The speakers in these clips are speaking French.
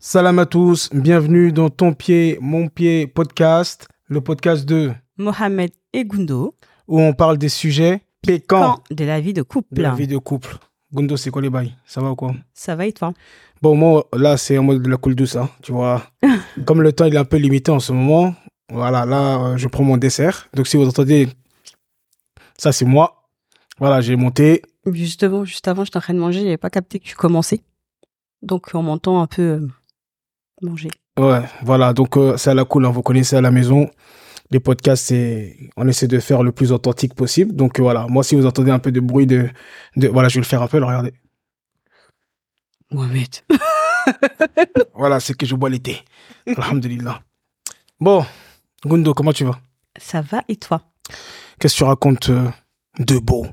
Salam à tous, bienvenue dans Ton Pied, Mon Pied podcast, le podcast de Mohamed et Gundo, où on parle des sujets pécants de la vie de couple. de la vie de couple. Gundo, c'est quoi les bails? Ça va ou quoi? Ça va et toi? Bon, moi, là, c'est en mode de la cool douce, hein, tu vois. Comme le temps, il est un peu limité en ce moment, voilà, là, euh, je prends mon dessert. Donc, si vous entendez, ça, c'est moi. Voilà, j'ai monté. Justement, juste avant, j'étais en train de manger, j'avais pas capté que tu commençais. Donc, on m'entend un peu euh, manger. Ouais, voilà, donc euh, c'est à la cool, hein, vous connaissez à la maison. Les podcasts, c'est, on essaie de faire le plus authentique possible. Donc euh, voilà, moi, si vous entendez un peu de bruit de, de, voilà, je vais le faire un peu, là, regardez. Mohamed. Voilà, c'est que je bois l'été. Alhamdulillah. Bon, Gundo, comment tu vas? Ça va et toi? Qu'est-ce que tu racontes euh, de beau?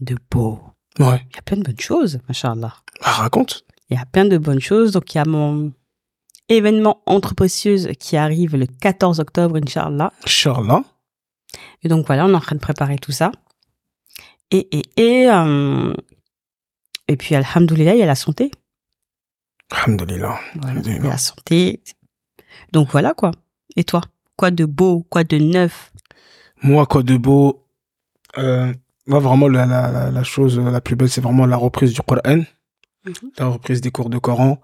De beau. Ouais, Il y a plein de bonnes choses, machallah. ah, raconte. Il y a plein de bonnes choses. Donc, il y a mon événement entre précieuses qui arrive le 14 octobre, Inch'Allah. Inch'Allah. Et donc, voilà, on est en train de préparer tout ça. Et, et, et, euh, et puis, alhamdoulilah, il y a la santé. Voilà, Alhamdulillah. il y a la santé. Donc, voilà, quoi. Et toi Quoi de beau Quoi de neuf? Moi, quoi de beau euh, Moi, vraiment, la, la, chose la plus belle, c'est vraiment la reprise du Coran. la reprise des cours de Coran,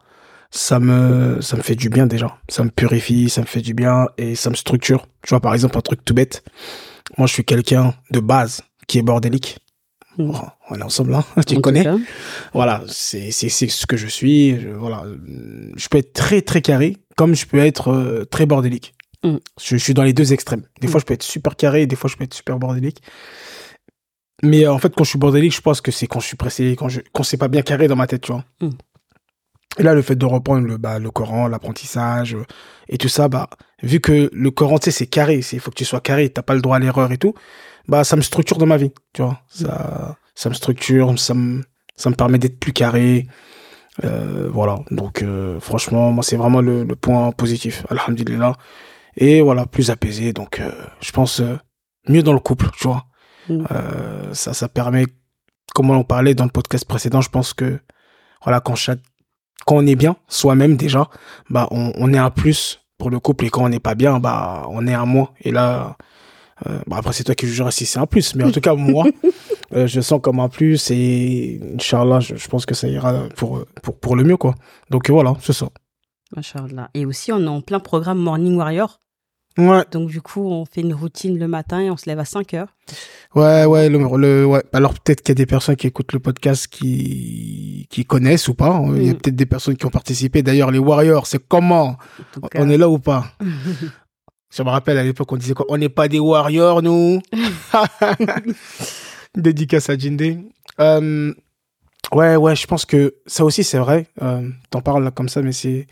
ça me, ça me fait du bien déjà. Ça me purifie, ça me fait du bien et ça me structure. Tu vois, par exemple, un truc tout bête. Moi, je suis quelqu'un de base qui est bordélique. Bon, on est ensemble, hein tu En connais. Voilà, c'est c'est c'est ce que je suis. Je, voilà, je peux être très très carré, comme je peux être euh, très bordélique. Mhm. Je, je suis dans les deux extrêmes. Des fois, je peux être super carré, des fois, je peux être super bordélique. Mais euh, en fait, quand je suis bordélique, je pense que c'est quand je suis pressé, quand je quand c'est pas bien carré dans ma tête, tu vois. Et là, le fait de reprendre le, bah, le Coran, l'apprentissage euh, et tout ça, bah, vu que le Coran, tu sais, c'est carré, il faut que tu sois carré, t'as pas le droit à l'erreur et tout, bah, ça me structure dans ma vie, tu vois. Ça, ça me structure, ça me, ça me permet d'être plus carré. Euh, voilà. Donc, euh, franchement, moi, c'est vraiment le, le point positif. Alhamdulillah. Et voilà, plus apaisé. Donc, je pense, mieux dans le couple, tu vois. Mm. Ça, ça permet, comme on en parlait dans le podcast précédent, je pense que, voilà, quand chaque, quand on est bien, soi-même déjà, bah, on, on est un plus pour le couple et quand on n'est pas bien, bah, on est un moins. Et là, euh, bah, après, c'est toi qui jugeras si c'est un plus. Mais en tout cas, moi, euh, je sens comme un plus et, Inch'Allah, je, je pense que ça ira pour, pour, pour le mieux, quoi. Donc, voilà, c'est ça. Machallah. Et aussi, on est en plein programme Morning Warrior. Ouais, Donc, du coup, on fait une routine le matin et on se lève à 5 heures. ouais, ouais, le, le- ouais. Alors, peut-être qu'il y a des personnes qui écoutent le podcast qui, qui connaissent ou pas. Il y a Mm. peut-être des personnes qui ont participé. D'ailleurs, les Warriors, c'est comment? On est là ou pas? Je me rappelle à l'époque, on disait quoi? On n'est pas des warriors, nous. Dédicace à Jinde. Euh, ouais, ouais, je pense que ça aussi, c'est vrai. Euh, T'en parles là comme ça, mais c'est.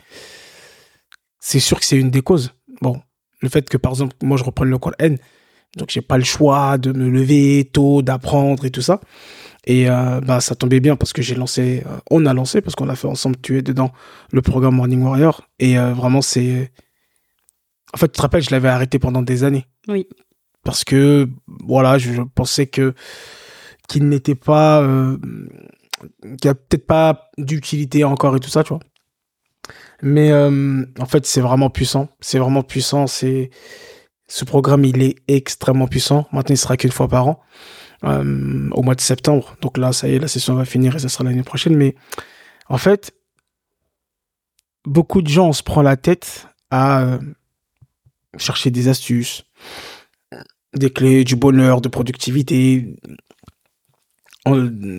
C'est sûr que c'est une des causes. Bon, le fait que, par exemple, moi, je reprenne le Coran, donc j'ai pas le choix de me lever tôt, d'apprendre et tout ça. Et euh, bah, ça tombait bien parce que j'ai lancé, euh, on a lancé, parce qu'on a fait ensemble, tu es dedans, le programme Morning Warrior. Et euh, vraiment, c'est. En fait, tu te rappelles, je l'avais arrêté pendant des années. Oui. Parce que, voilà, je, je pensais que qu'il n'était pas. Qu'il n'y a peut-être pas d'utilité encore et tout ça, tu vois. Mais euh, en fait, c'est vraiment puissant. C'est vraiment puissant. C'est ce programme, il est extrêmement puissant. Maintenant, il sera qu'une fois par an, euh, au mois de septembre. Donc là, ça y est, la session va finir et ça sera l'année prochaine. Mais en fait, beaucoup de gens, se prend la tête à euh, chercher des astuces, des clés du bonheur, de productivité,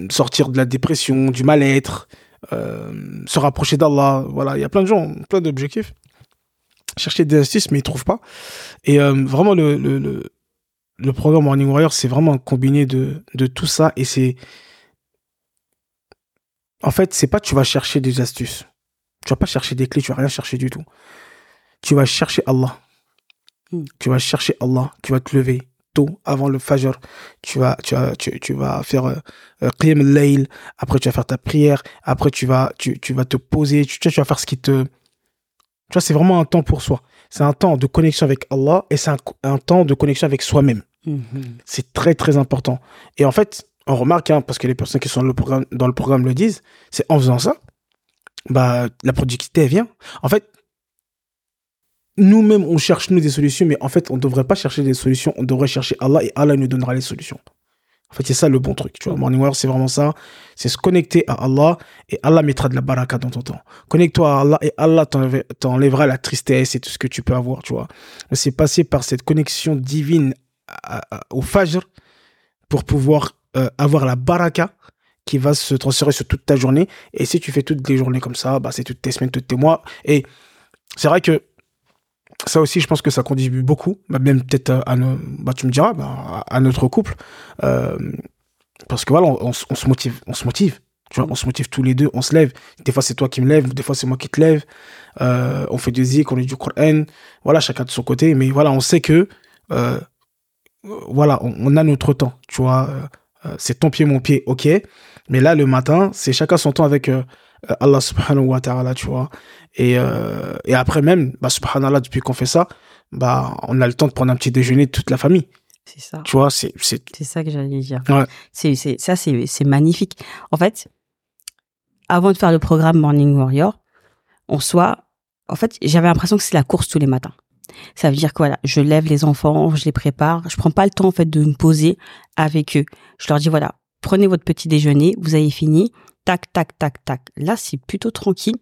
sortir de la dépression, du mal-être, euh, se rapprocher d'Allah. Voilà, il y a plein de gens, plein d'objectifs. Chercher des astuces, mais ils trouvent pas. Et euh, vraiment, le, le, le, le programme Morning Warrior, c'est vraiment un combiné de, de tout ça. Et c'est. En fait, c'est pas tu vas chercher des astuces. Tu vas pas chercher des clés, tu vas rien chercher du tout. Tu vas chercher Allah. Mm. Tu vas chercher Allah. Tu vas te lever tôt avant le Fajr. Tu vas, tu vas, tu, tu vas faire euh, euh, Qiyam al-Layl. Après, tu vas faire ta prière. Après, tu vas, tu, tu vas te poser. Tu, vas faire ce qui te. Tu vois, c'est vraiment un temps pour soi. C'est un temps de connexion avec Allah et c'est un, un temps de connexion avec soi-même. Mhm. C'est très, très important. Et en fait, on remarque, hein, parce que les personnes qui sont dans le programme, dans le programme le disent, c'est en faisant ça bah, la productivité, elle vient. En fait, nous-mêmes, on cherche, nous, des solutions, mais en fait, on ne devrait pas chercher des solutions, on devrait chercher Allah et Allah nous donnera les solutions. En fait, c'est ça le bon truc. Tu vois, Morning Warrior, c'est vraiment ça. C'est se connecter à Allah et Allah mettra de la baraka dans ton temps. Connecte-toi à Allah et Allah t'enlève- t'enlèvera la tristesse et tout ce que tu peux avoir, tu vois. C'est passer par cette connexion divine à- à- au Fajr pour pouvoir euh, avoir la baraka qui va se transférer sur toute ta journée. Et si tu fais toutes les journées comme ça, bah, c'est toutes tes semaines, tous tes mois. Et c'est vrai que ça aussi, je pense que ça contribue beaucoup, bah, même peut-être à, bah, tu me diras, bah, à notre couple. Euh, parce que voilà, on, se- motive, on se motive. Tu vois, on se motive tous les deux, on se lève. Des fois, c'est toi qui me lèves, des fois, c'est moi qui te lève. Euh, on fait des zik, on lit du Coran. Voilà, chacun de son côté. Mais voilà, on sait que, euh, voilà, on, on a notre temps. Tu vois, c'est ton pied, mon pied, ok. Mais là, le matin, c'est chacun son temps avec Allah subhanahu wa ta'ala, tu vois. Et, euh, et après même, bah, subhanallah, depuis qu'on fait ça, bah, on a le temps de prendre un petit déjeuner de toute la famille. C'est ça. Tu vois, c'est, c'est, ça que j'allais dire. Ouais. C'est, c'est, ça, c'est, c'est magnifique. En fait, avant de faire le programme Morning Warrior, on soit, en fait, j'avais l'impression que c'est la course tous les matins. Ça veut dire que voilà, je lève les enfants, je les prépare, je prends pas le temps en fait de me poser avec eux. Je leur dis voilà, prenez votre petit déjeuner, vous avez fini, tac tac tac tac. Là, c'est plutôt tranquille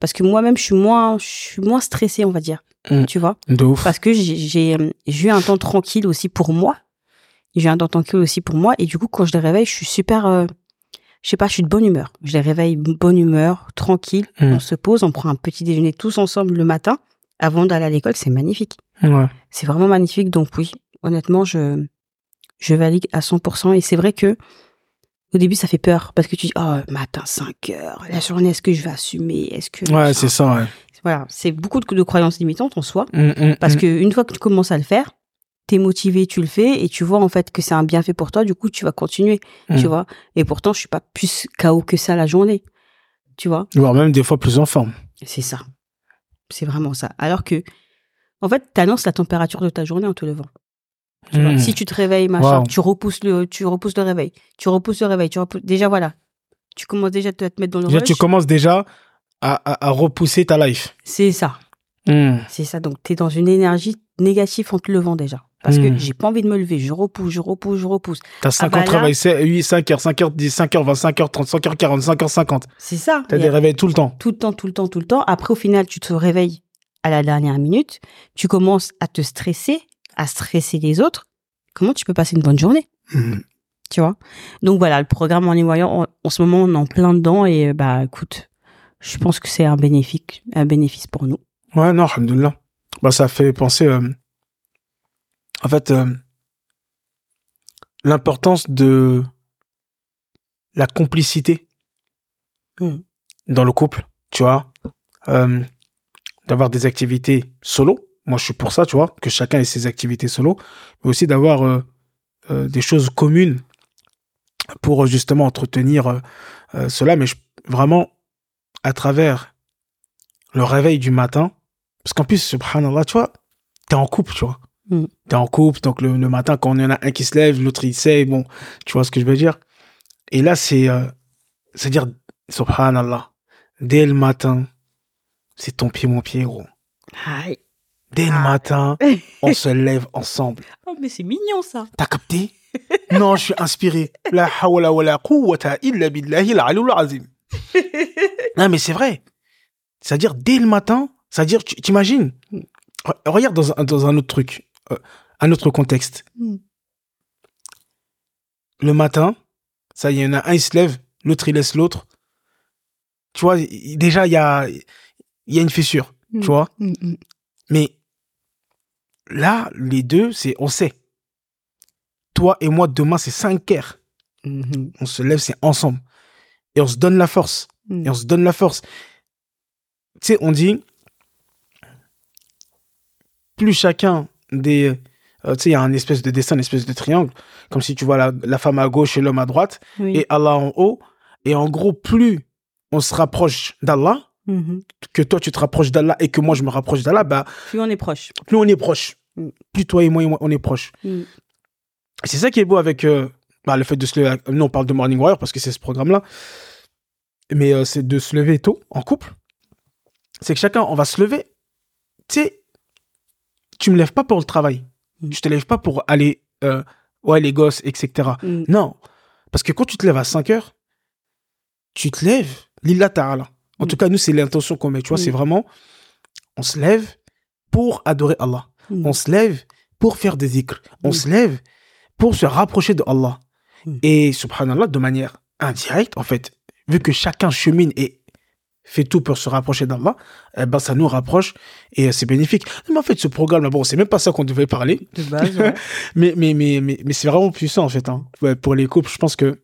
parce que moi-même je suis moins je suis moins stressée, on va dire. Mm. Tu vois? De ouf. parce que j'ai euh, j'ai eu un temps tranquille aussi pour moi. J'ai eu un temps tranquille aussi pour moi et du coup quand je les réveille, je suis super euh, je sais pas, je suis de bonne humeur. Je les réveille bonne humeur, tranquille, Mm. on se pose, on prend un petit déjeuner tous ensemble le matin avant d'aller à l'école, c'est magnifique. Ouais. C'est vraiment magnifique donc oui, honnêtement, je je valide à 100% et c'est vrai que au début, ça fait peur parce que tu dis, oh, matin, 5 heures, la journée, est-ce que je vais assumer? Est-ce que. Ouais, c'est ça, ouais. Voilà. C'est beaucoup de, de croyances limitantes en soi. Mm, mm, Parce mm. que une fois que tu commences à le faire, t'es motivé, tu le fais et tu vois en fait que c'est un bienfait pour toi. Du coup, tu vas continuer, tu vois? Et pourtant, je suis pas plus KO que ça la journée, tu vois? Voire même des fois plus en forme. C'est ça. C'est vraiment ça. Alors que, en fait, t'annonces la température de ta journée en te levant. Tu vois. Mm. Si tu te réveilles, machin, Wow. tu repousses le, tu repousses le réveil, tu repousses le réveil, tu repousses. Déjà voilà, tu commences déjà à te te mettre dans le Déjà, rush. tu commences déjà à, à, à repousser ta life. C'est ça. Mm. C'est ça. Donc, tu es dans une énergie négative en te levant déjà. Parce que Mm. j'ai pas envie de me lever. Je repousse, je repousse, je repousse. T'as 5 bah ans de là- travail, c'est 8, 5 heures, 5 heures 10, 5 heures 20, 5 heures 30, 5 heures 40, 5 heures 50. C'est ça. T'as des réveils tout le temps. Tout le temps, tout le temps, tout le temps. Après, au final, tu te réveilles à la dernière minute. Tu commences à te stresser, à stresser les autres. Comment tu peux passer une bonne journée Mm. Tu vois? Donc voilà, le programme en voyant, en, ce moment, on est en plein dedans. Et euh, bah, écoute, je pense que c'est un bénéfice, un bénéfice pour nous. Ouais, non, alhamdoulilah. Bah, ça fait penser, euh, en fait, euh, l'importance de la complicité Mm. dans le couple, tu vois, euh, d'avoir des activités solo. Moi, je suis pour ça, tu vois, que chacun ait ses activités solo, mais aussi d'avoir euh, euh, des choses communes pour euh, justement entretenir euh, cela, mais je- vraiment à travers le réveil du matin, parce qu'en plus, subhanallah, tu vois, t'es en couple, tu vois. Mm. T'es en couple, donc le, le matin, quand on en a un qui se lève, l'autre il sait, bon, tu vois ce que je veux dire. Et là, c'est, c'est-à-dire, subhanallah, dès le matin, c'est ton pied, mon pied, gros. Dès le Ah. matin, on se lève ensemble. Oh, mais c'est mignon ça. T'as capté? Non, je suis inspiré. La hawla wa la quwwata illa billahi azim. Non, mais c'est vrai. C'est-à-dire, dès le matin, c'est-à-dire, tu t'imagines? Re- Regarde dans un, dans un autre truc, euh, un autre contexte. Mm. Le matin, ça, y en a un, il se lève, l'autre, il laisse l'autre. Tu vois, déjà, il y a, y a une fissure, Mm. tu vois. Mm, mm. Mais là, les deux, c'est, on sait. Toi et moi, demain, c'est 5 heures. Mhm. On se lève, c'est ensemble. Et on se donne la force. Mm. Et on se donne la force. Tu sais, on dit, plus chacun des... euh, tu sais, il y a un espèce de dessin, une espèce de triangle, comme si tu vois la, la femme à gauche et l'homme à droite, Oui. et Allah en haut. Et en gros, plus on se rapproche d'Allah, Mhm. que toi tu te rapproches d'Allah et que moi je me rapproche d'Allah, bah, Plus on est proche. plus on est proche. Mm. Plus toi et moi, et moi, on est proche. Mm. C'est ça qui est beau avec euh, bah, le fait de se lever. Nous, on parle de Morning Warrior parce que c'est ce programme-là. mais euh, c'est de se lever tôt en couple. C'est que chacun, on va se lever. Tu sais, tu me lèves pas pour le travail. Mm. Je te lève pas pour aller, euh, ouais, les gosses, etc. Mm. Non. Parce que quand tu te lèves à 5 heures, tu te lèves, lilla ta'ala. En Mm. tout cas, nous, c'est l'intention qu'on met. Tu vois, c'est vraiment, on se lève pour adorer Allah. Mm. On se lève pour faire des zikrs. On se lève pour se rapprocher de Allah. Mm. Et subhanallah, de manière indirecte, en fait, vu que chacun chemine et fait tout pour se rapprocher d'Allah, eh ben, ça nous rapproche et c'est bénéfique. Mais en fait, ce programme-là, bon, c'est même pas ça qu'on devait parler, De base, ouais. mais, mais, mais, mais, mais c'est vraiment puissant, en fait. hein. Ouais, pour les couples, je pense que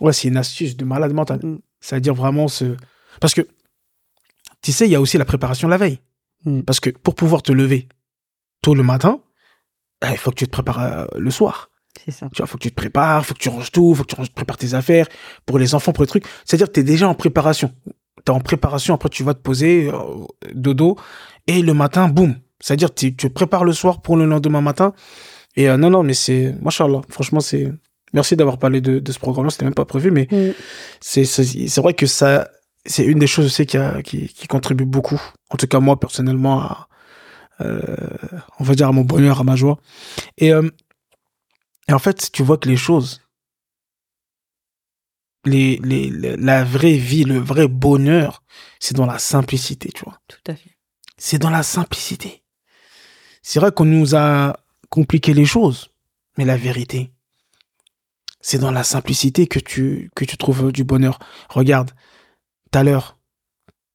ouais, c'est une astuce de malade mental. Mm. C'est-à-dire vraiment ce. Parce que, tu sais, il y a aussi la préparation la veille. Mm. Parce que pour pouvoir te lever tôt le matin, eh, il faut que tu te prépares euh, le soir. C'est ça. Tu vois, faut que tu te prépares, faut que tu ranges tout, faut que tu ranges- prépares tes affaires pour les enfants, pour les trucs. C'est-à-dire que tu es déjà en préparation. Tu es en préparation, après tu vas te poser, euh, dodo, et le matin, boum. C'est-à-dire que tu prépares le soir pour le lendemain matin. Et euh, non, non, mais c'est... Machallah, franchement, c'est... Merci d'avoir parlé de, de ce programme-là, c'était même pas prévu, mais Mm. c'est vrai que ça... C'est une des choses aussi qui, a, qui, qui contribue beaucoup, en tout cas moi personnellement, à, on va dire à mon bonheur, à ma joie. Et, euh, et en fait, tu vois que les choses, les, les, la vraie vie, le vrai bonheur, c'est dans la simplicité, tu vois. Tout à fait. C'est dans la simplicité. C'est vrai qu'on nous a compliqué les choses, mais la vérité, c'est dans la simplicité que tu, que tu trouves du bonheur. Regarde, tout à l'heure,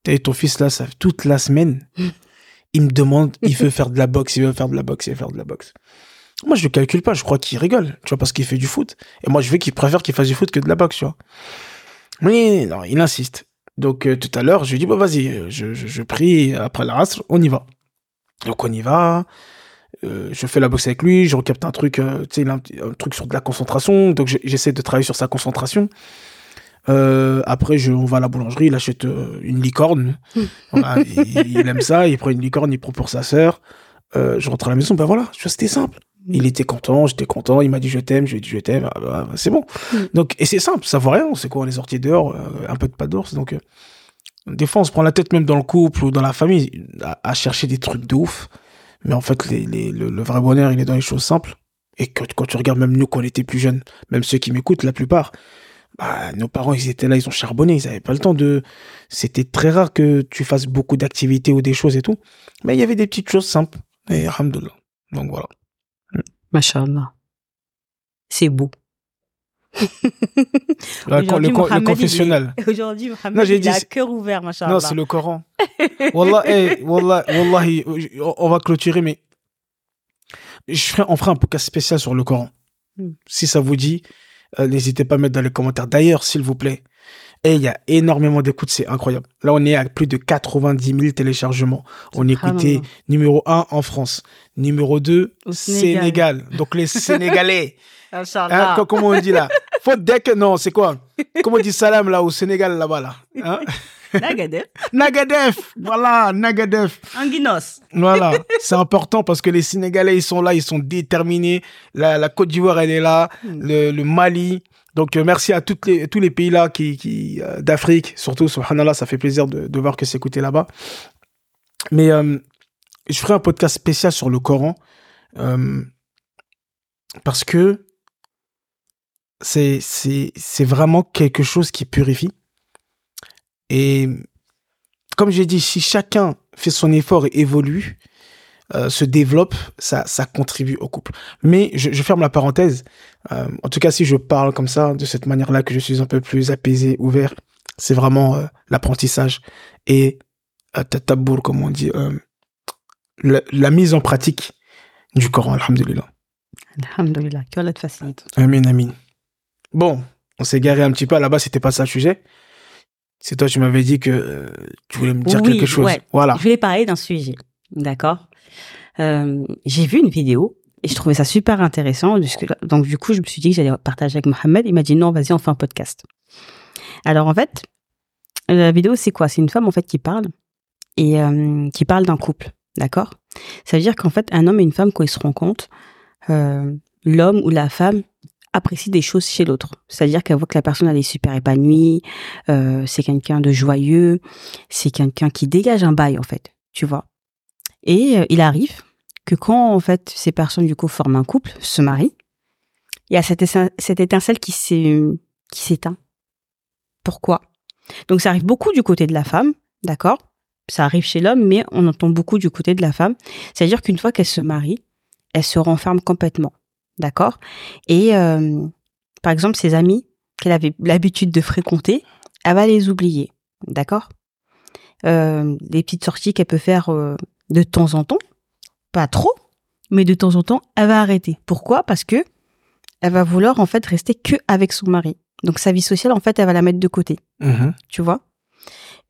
t'as ton fils là, ça toute la semaine, Mm. Il me demande, il veut faire de la boxe, il veut faire de la boxe, il veut faire de la boxe. Moi, je le calcule pas, je crois qu'il rigole, tu vois, parce qu'il fait du foot. Et moi, je veux qu'il préfère qu'il fasse du foot que de la boxe, tu vois. Mais non, il insiste. Donc, euh, tout à l'heure, je lui dis, bah, vas-y, euh, je, je, je prie après la race, on y va. Donc, on y va. Euh, je fais la boxe avec lui, je recapte un truc, euh, tu sais, un, truc sur de la concentration. Donc, j'essaie de travailler sur sa concentration. Euh, après, je, on va à la boulangerie, il achète euh, une licorne. Voilà, il, il aime ça, il prend une licorne, il prend pour sa sœur. Euh, je rentre à la maison, ben voilà, c'était simple. Il était content, j'étais content, il m'a dit je t'aime, je lui ai dit je t'aime, ah, bah, c'est bon. Mm. Donc, et c'est simple, ça vaut rien, c'est quoi, on est sortis dehors, un peu de pas d'ours, donc, des fois, on se prend la tête même dans le couple ou dans la famille à, à chercher des trucs de ouf. Mais en fait, les, les- le, le vrai bonheur, il est dans les choses simples. Et que, quand tu regardes même nous, quand on était plus jeunes, même ceux qui m'écoutent, la plupart, bah, nos parents, ils étaient là, ils ont charbonné, ils avaient pas le temps de, c'était très rare que tu fasses beaucoup d'activités ou des choses et tout. Mais il y avait des petites choses simples. Et alhamdoulilah. Donc voilà. Machallah. C'est beau. Le, le, le Mohamed, il est- confessionnel. Aujourd'hui, Mohamed, Non, il dit a c'est- cœur ouvert, machallah. Non, c'est le Coran. Wallah, eh, wallah, wallahi, on- on va clôturer, mais je ferai, on fera un podcast spécial sur le Coran. Hmm. Si ça vous dit, euh, n'hésitez pas à mettre dans les commentaires. D'ailleurs, s'il vous plaît, et il y a énormément d'écoutes, c'est incroyable. Là, on est à plus de 90 000 téléchargements. On est écouté numéro 1 en France, numéro 2 Au Sénégal. Sénégal. Donc les Sénégalais. Hein, comment on dit là? Faute deck, non, c'est quoi? Comment on dit salam là au Sénégal là-bas là? Hein? Nagadef. Nagadef Voilà, Nagadef Anguinos. Voilà, c'est important parce que les Sénégalais, ils sont là, ils sont déterminés. La, la Côte d'Ivoire, elle est là, Mm. le, le Mali. Donc, euh, merci à toutes les, tous les pays là qui, qui, euh, d'Afrique, surtout, subhanallah, ça fait plaisir de, de voir que c'est écouté là-bas. Mais euh, je ferai un podcast spécial sur le Coran parce que c'est, c'est, c'est vraiment quelque chose qui purifie. Et comme j'ai dit, si chacun fait son effort et évolue, euh, se développe, ça, ça contribue au couple. Mais je, je ferme la parenthèse. Euh, en tout cas, si je parle comme ça, de cette manière-là, que je suis un peu plus apaisé, ouvert, c'est vraiment euh, l'apprentissage et tatabour, comme on dit, la, la mise en pratique du Coran, alhamdulillah. Alhamdulillah. Que Allah te facilite. Amin, amin. Bon, on s'est garé un petit peu. Là-bas, c'était pas ça le sujet. C'est toi, tu m'avais dit que euh, tu voulais me dire Oui, quelque chose. ouais. Voilà. Je voulais parler d'un sujet. D'accord? Euh, J'ai vu une vidéo et je trouvais ça super intéressant. Donc, du coup, je me suis dit que j'allais partager avec Mohamed. Il m'a dit non, vas-y, on fait un podcast. Alors, en fait, la vidéo, c'est quoi? C'est une femme, en fait, qui parle et euh, qui parle d'un couple. D'accord? Ça veut dire qu'en fait, un homme et une femme, quand ils se rencontrent, euh, l'homme ou la femme apprécie des choses chez l'autre. C'est-à-dire qu'elle voit que la personne elle est super épanouie, euh, c'est quelqu'un de joyeux, c'est quelqu'un qui dégage un bail en fait, tu vois. Et euh, il arrive que quand en fait ces personnes du coup forment un couple, se marient, il y a cette, étincelle- cette étincelle qui s'éteint. Pourquoi? Donc ça arrive beaucoup du côté de la femme, d'accord? Ça arrive chez l'homme, mais on entend beaucoup du côté de la femme. C'est-à-dire qu'une fois qu'elle se marie, elle se renferme complètement, d'accord? Et euh, par exemple, ses amis qu'elle avait l'habitude de fréquenter, elle va les oublier, d'accord? Euh, Les petites sorties qu'elle peut faire euh, de temps en temps, pas trop, mais de temps en temps, elle va arrêter. Pourquoi? Parce que elle va vouloir en fait rester que avec son mari. Donc sa vie sociale, en fait, elle va la mettre de côté, Mhm. tu vois?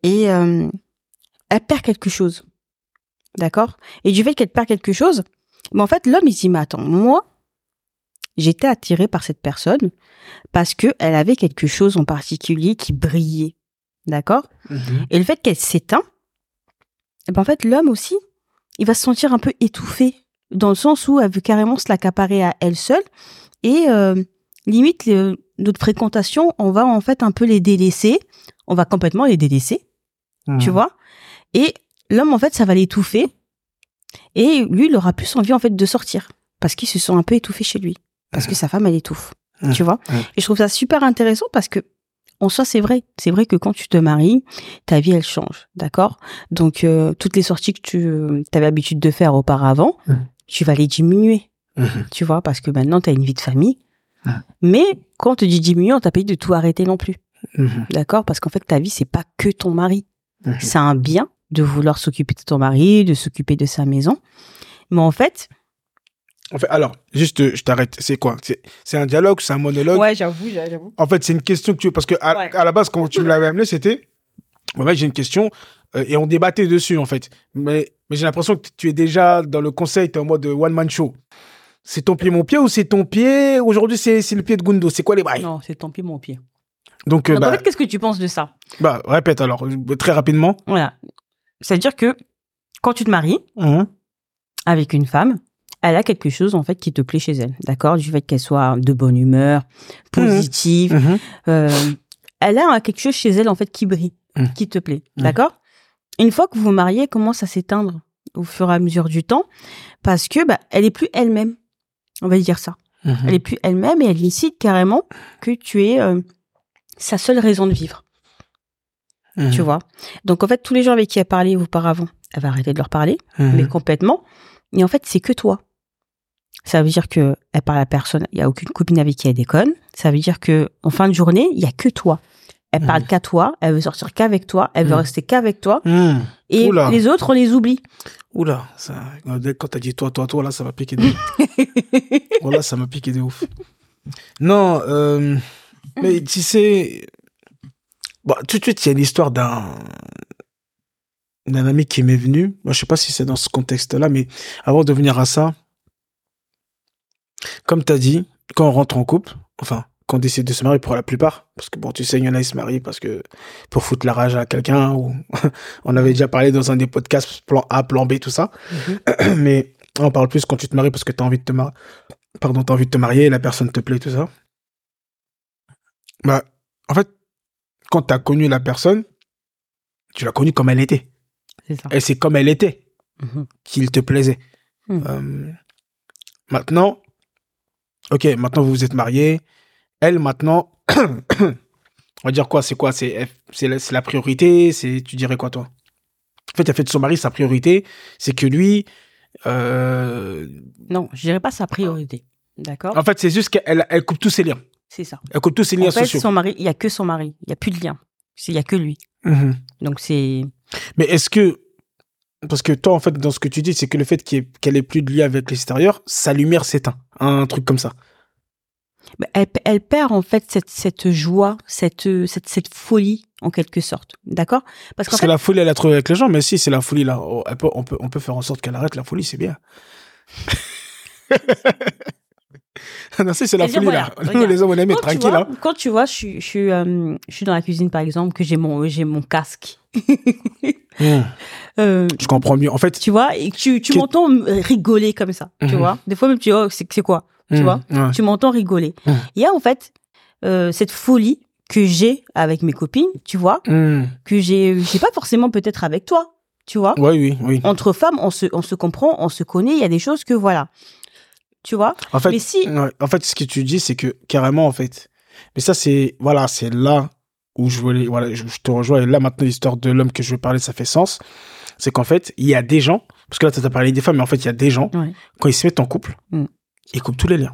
Et elle perd quelque chose, d'accord? Et du fait qu'elle perd quelque chose, mais en fait, l'homme il dit mais attends, moi, j'étais attiré par cette personne parce que elle avait quelque chose en particulier qui brillait, d'accord? Mhm. et le fait qu'elle s'éteint, eh ben en fait, l'homme aussi, il va se sentir un peu étouffé, dans le sens où elle veut carrément se l'accaparer à elle seule. Et euh, limite, le- notre fréquentation, on va en fait un peu les délaisser. On va complètement les délaisser, tu Mhm. vois? Et l'homme, en fait, ça va l'étouffer. Et lui, il aura plus envie, en fait, de sortir. Parce qu'il se sent un peu étouffé chez lui. Parce que sa femme, elle étouffe. Tu vois. Et je trouve ça super intéressant parce que, en soi, c'est vrai. C'est vrai que quand tu te maries, ta vie, elle change. D'accord? Donc, euh, toutes les sorties que tu avais l'habitude de faire auparavant, tu vas les diminuer. Mhm. Tu vois Parce que maintenant, tu as une vie de famille. Mais quand on te dit diminuer, on t'a pas dit de tout arrêter non plus. Mhm. D'accord? Parce qu'en fait, ta vie, c'est pas que ton mari. Mhm. C'est un bien de vouloir s'occuper de ton mari, de s'occuper de sa maison. Mais en fait, En fait, alors, juste, euh, je t'arrête. C'est quoi? C'est un dialogue, c'est un monologue? Ouais, j'avoue, j'avoue. En fait, c'est une question que tu... Parce que à, Ouais. à la base, quand tu me l'avais amené, c'était... En fait, j'ai une question euh, et on débattait dessus, en fait. Mais, mais j'ai l'impression que tu es déjà dans le conseil, tu es en mode one-man show. C'est ton pied, mon pied ou c'est ton pied? Aujourd'hui, c'est c'est le pied de Gundo. C'est quoi les bails? Non, c'est tant pis mon pied. Donc, euh, Donc, en bah, fait, qu'est-ce que tu penses de ça? Bah, répète alors, euh, très rapidement. Voilà. C'est-à-dire que quand tu te maries Mhm. avec une femme, elle a quelque chose en fait qui te plaît chez elle, d'accord? Du fait qu'elle soit de bonne humeur, positive, Mhm. euh, elle a quelque chose chez elle en fait qui brille, Mhm. qui te plaît, Mhm. d'accord? Une fois que vous vous mariez, elle commence à s'éteindre au fur et à mesure du temps? Parce que bah, elle est plus elle-même. On va dire ça. Mhm. Elle est plus elle-même et elle décide carrément que tu es euh, sa seule raison de vivre. Mhm. tu vois? Donc en fait, tous les gens avec qui elle parlait auparavant, elle va arrêter de leur parler, Mhm. mais complètement. Et en fait, c'est que toi. Ça veut dire que elle parle à personne, il y a aucune copine avec qui elle déconne. Ça veut dire que en fin de journée, il y a que toi. Elle parle Mhm. qu'à toi, elle veut sortir qu'avec toi, elle veut Mhm. rester qu'avec toi. Mhm. Et Oula. les autres, on les oublie. Oula, ça, quand t'as dit toi, toi, toi, là, ça m'a piqué de ouf. Voilà, ça m'a piqué de ouf. Non, euh, mais tu sais, bon, tout de suite, il y a l'histoire d'un d'un ami qui m'est venu. Moi, je sais pas si c'est dans ce contexte-là, mais avant de venir à ça, comme t'as dit, quand on rentre en couple, enfin, quand on décide de se marier pour la plupart, parce que bon, tu sais, il y en a, ils se marient parce que pour foutre la rage à quelqu'un, ou on avait déjà parlé dans un des podcasts, plan A, plan B, tout ça. mais on parle plus quand tu te maries parce que t'as envie de te marier. Pardon, t'as envie de te marier, la personne te plaît, tout ça. Bah, en fait, quand t'as connu la personne, tu l'as connue comme elle était. Ça. Et c'est comme elle était Mhm. qu'il te plaisait. Mhm. Euh, maintenant, ok, maintenant vous vous êtes mariés. Elle, maintenant, on va dire quoi C'est quoi C'est c'est la, la priorité C'est Tu dirais quoi, toi? En fait, elle fait de son mari sa priorité. C'est que lui. euh, Non, je dirais pas sa priorité. D'accord? En fait, c'est juste qu'elle elle coupe tous ses liens. C'est ça. Elle coupe tous ses liens En fait, sociaux. son mari, il y a que son mari, il y a plus de lien. Il y a que lui. Mhm. Donc c'est Mais est-ce que. Parce que toi, en fait, dans ce que tu dis, c'est que le fait ait- qu'elle ait plus de lien avec l'extérieur, sa lumière s'éteint. Un truc comme ça. Elle, elle perd en fait cette, cette joie, cette, cette, cette folie en quelque sorte. D'accord? Parce que la folie, elle a trouvé avec les gens, mais si c'est la folie là, oh, peut- on, peut, on peut faire en sorte qu'elle arrête la folie, c'est bien. non, si c'est la folie là. Nous, les hommes, on aime être tranquille vois, là. quand tu vois, je, suis- je, suis, euh, je suis dans la cuisine par exemple, que j'ai mon, j'ai mon casque. Mmh. Euh, Je comprends mieux. En fait, tu vois, et tu, tu m'entends me rigoler comme ça. Tu Mhm. vois Des fois même tu dis, oh, c'est quoi tu Mmh, vois. ouais. Tu m'entends rigoler. Mmh. Il y a en fait euh, cette folie que j'ai avec mes copines, tu vois, Mmh. que j'ai j'ai pas forcément peut-être avec toi, tu vois. Ouais, oui, oui. Entre femmes, on se, on se comprend, on se connaît, il y a des choses que voilà. Tu vois? En fait, Mais si- en fait, ce que tu dis, c'est que carrément, en fait. Mais ça, c'est voilà, c'est là où je voulais, voilà, je, je te rejoins. Et là, maintenant, l'histoire de l'homme que je veux parler, ça fait sens. C'est qu'en fait, il y a des gens, parce que là, tu as parlé des femmes, mais en fait, il y a des gens, Ouais. quand ils se mettent en couple, Mm. ils coupent tous les liens.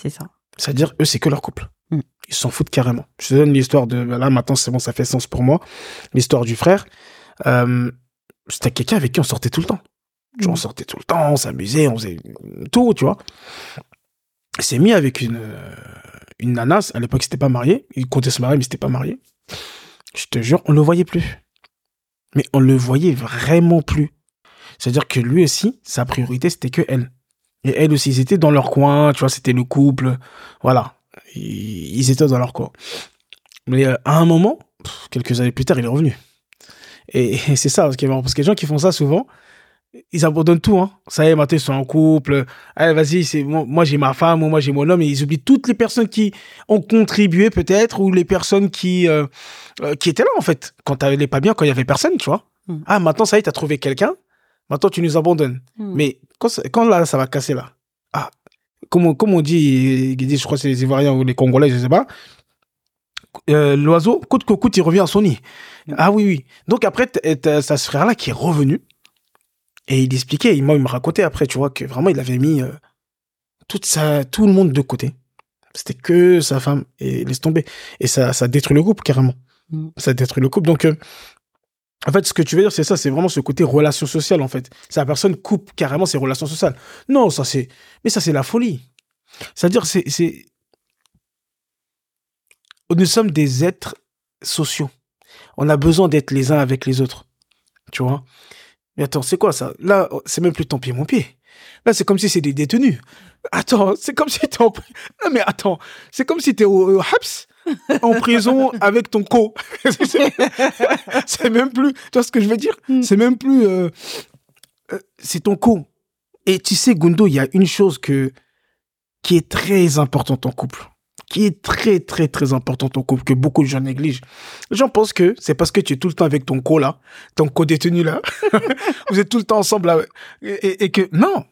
C'est ça. C'est-à-dire, eux, c'est que leur couple. Mm. Ils s'en foutent carrément. Je te donne l'histoire de, là, maintenant, c'est bon, ça fait sens pour moi. L'histoire du frère. Euh, c'était quelqu'un avec qui on sortait tout le temps. Tu vois, on Mm. sortait tout le temps, on s'amusait, on faisait tout, tu vois. Il s'est mis avec une, euh, une nana. À l'époque, il s'était pas marié. Il comptait se marier, mais il s'était pas marié. Je te jure, on le voyait plus. Mais on le voyait vraiment plus. C'est-à-dire que lui aussi, sa priorité, c'était que elle. Et elle aussi, ils étaient dans leur coin, tu vois, c'était le couple. Voilà. Ils étaient dans leur coin. Mais euh, à un moment, quelques années plus tard, il est revenu. Et, c'est ça, ce qui est marrant, parce que les gens qui font ça souvent, ils abandonnent tout. Hein. Ça y est, maintenant, ils sont en couple. Allez, vas-y, c'est moi, j'ai ma femme, ou moi j'ai mon homme, et ils oublient toutes les personnes qui ont contribué peut-être, ou les personnes qui euh, euh, qui étaient là en fait quand t'allais pas bien, quand il y avait personne, tu vois. Mm. Ah, maintenant ça y est, t'as trouvé quelqu'un. Maintenant, tu nous abandonnes. Mm. Mais quand, là, ça va casser là? Ah, comme, on- comme on dit, je crois que c'est les Ivoiriens ou les Congolais, je sais pas. Euh, L'oiseau, coûte que coûte, il revient à son nid. Mm. Ah oui, oui. Donc après, t'as ce frère-là qui est revenu. Et il expliquait, il, moi, il me racontait après, tu vois, que vraiment, il avait mis euh, toute sa, tout le monde de côté. C'était que sa femme. Et laisse tomber. Et ça, ça détruit le couple, carrément. Mm. Ça détruit le couple. Donc, euh, en fait, ce que tu veux dire, c'est ça, c'est vraiment ce côté relation sociale, en fait. C'est la personne coupe carrément ses relations sociales. Non, ça c'est, mais ça c'est la folie. C'est-à-dire, c'est, c'est, nous sommes des êtres sociaux. On a besoin d'être les uns avec les autres. Tu vois? Mais attends, c'est quoi ça? Là, c'est même plus ton pied, mon pied. Là, c'est comme si c'est des détenus. Attends, c'est comme si t'es en... Non, mais attends, c'est comme si t'es au, au Haps, en prison avec ton co. C'est- même plus... Tu vois ce que je veux dire? Mm. C'est même plus... euh, euh, c'est ton co. Et tu sais, Gundo, il y a une chose que qui est très importante en couple. Qui est très, très, très importante en couple, que beaucoup de gens négligent. Les gens pensent que c'est parce que tu es tout le temps avec ton co, là, ton co-détenu, là. Vous êtes tout le temps ensemble, là. Et, et- et que, non.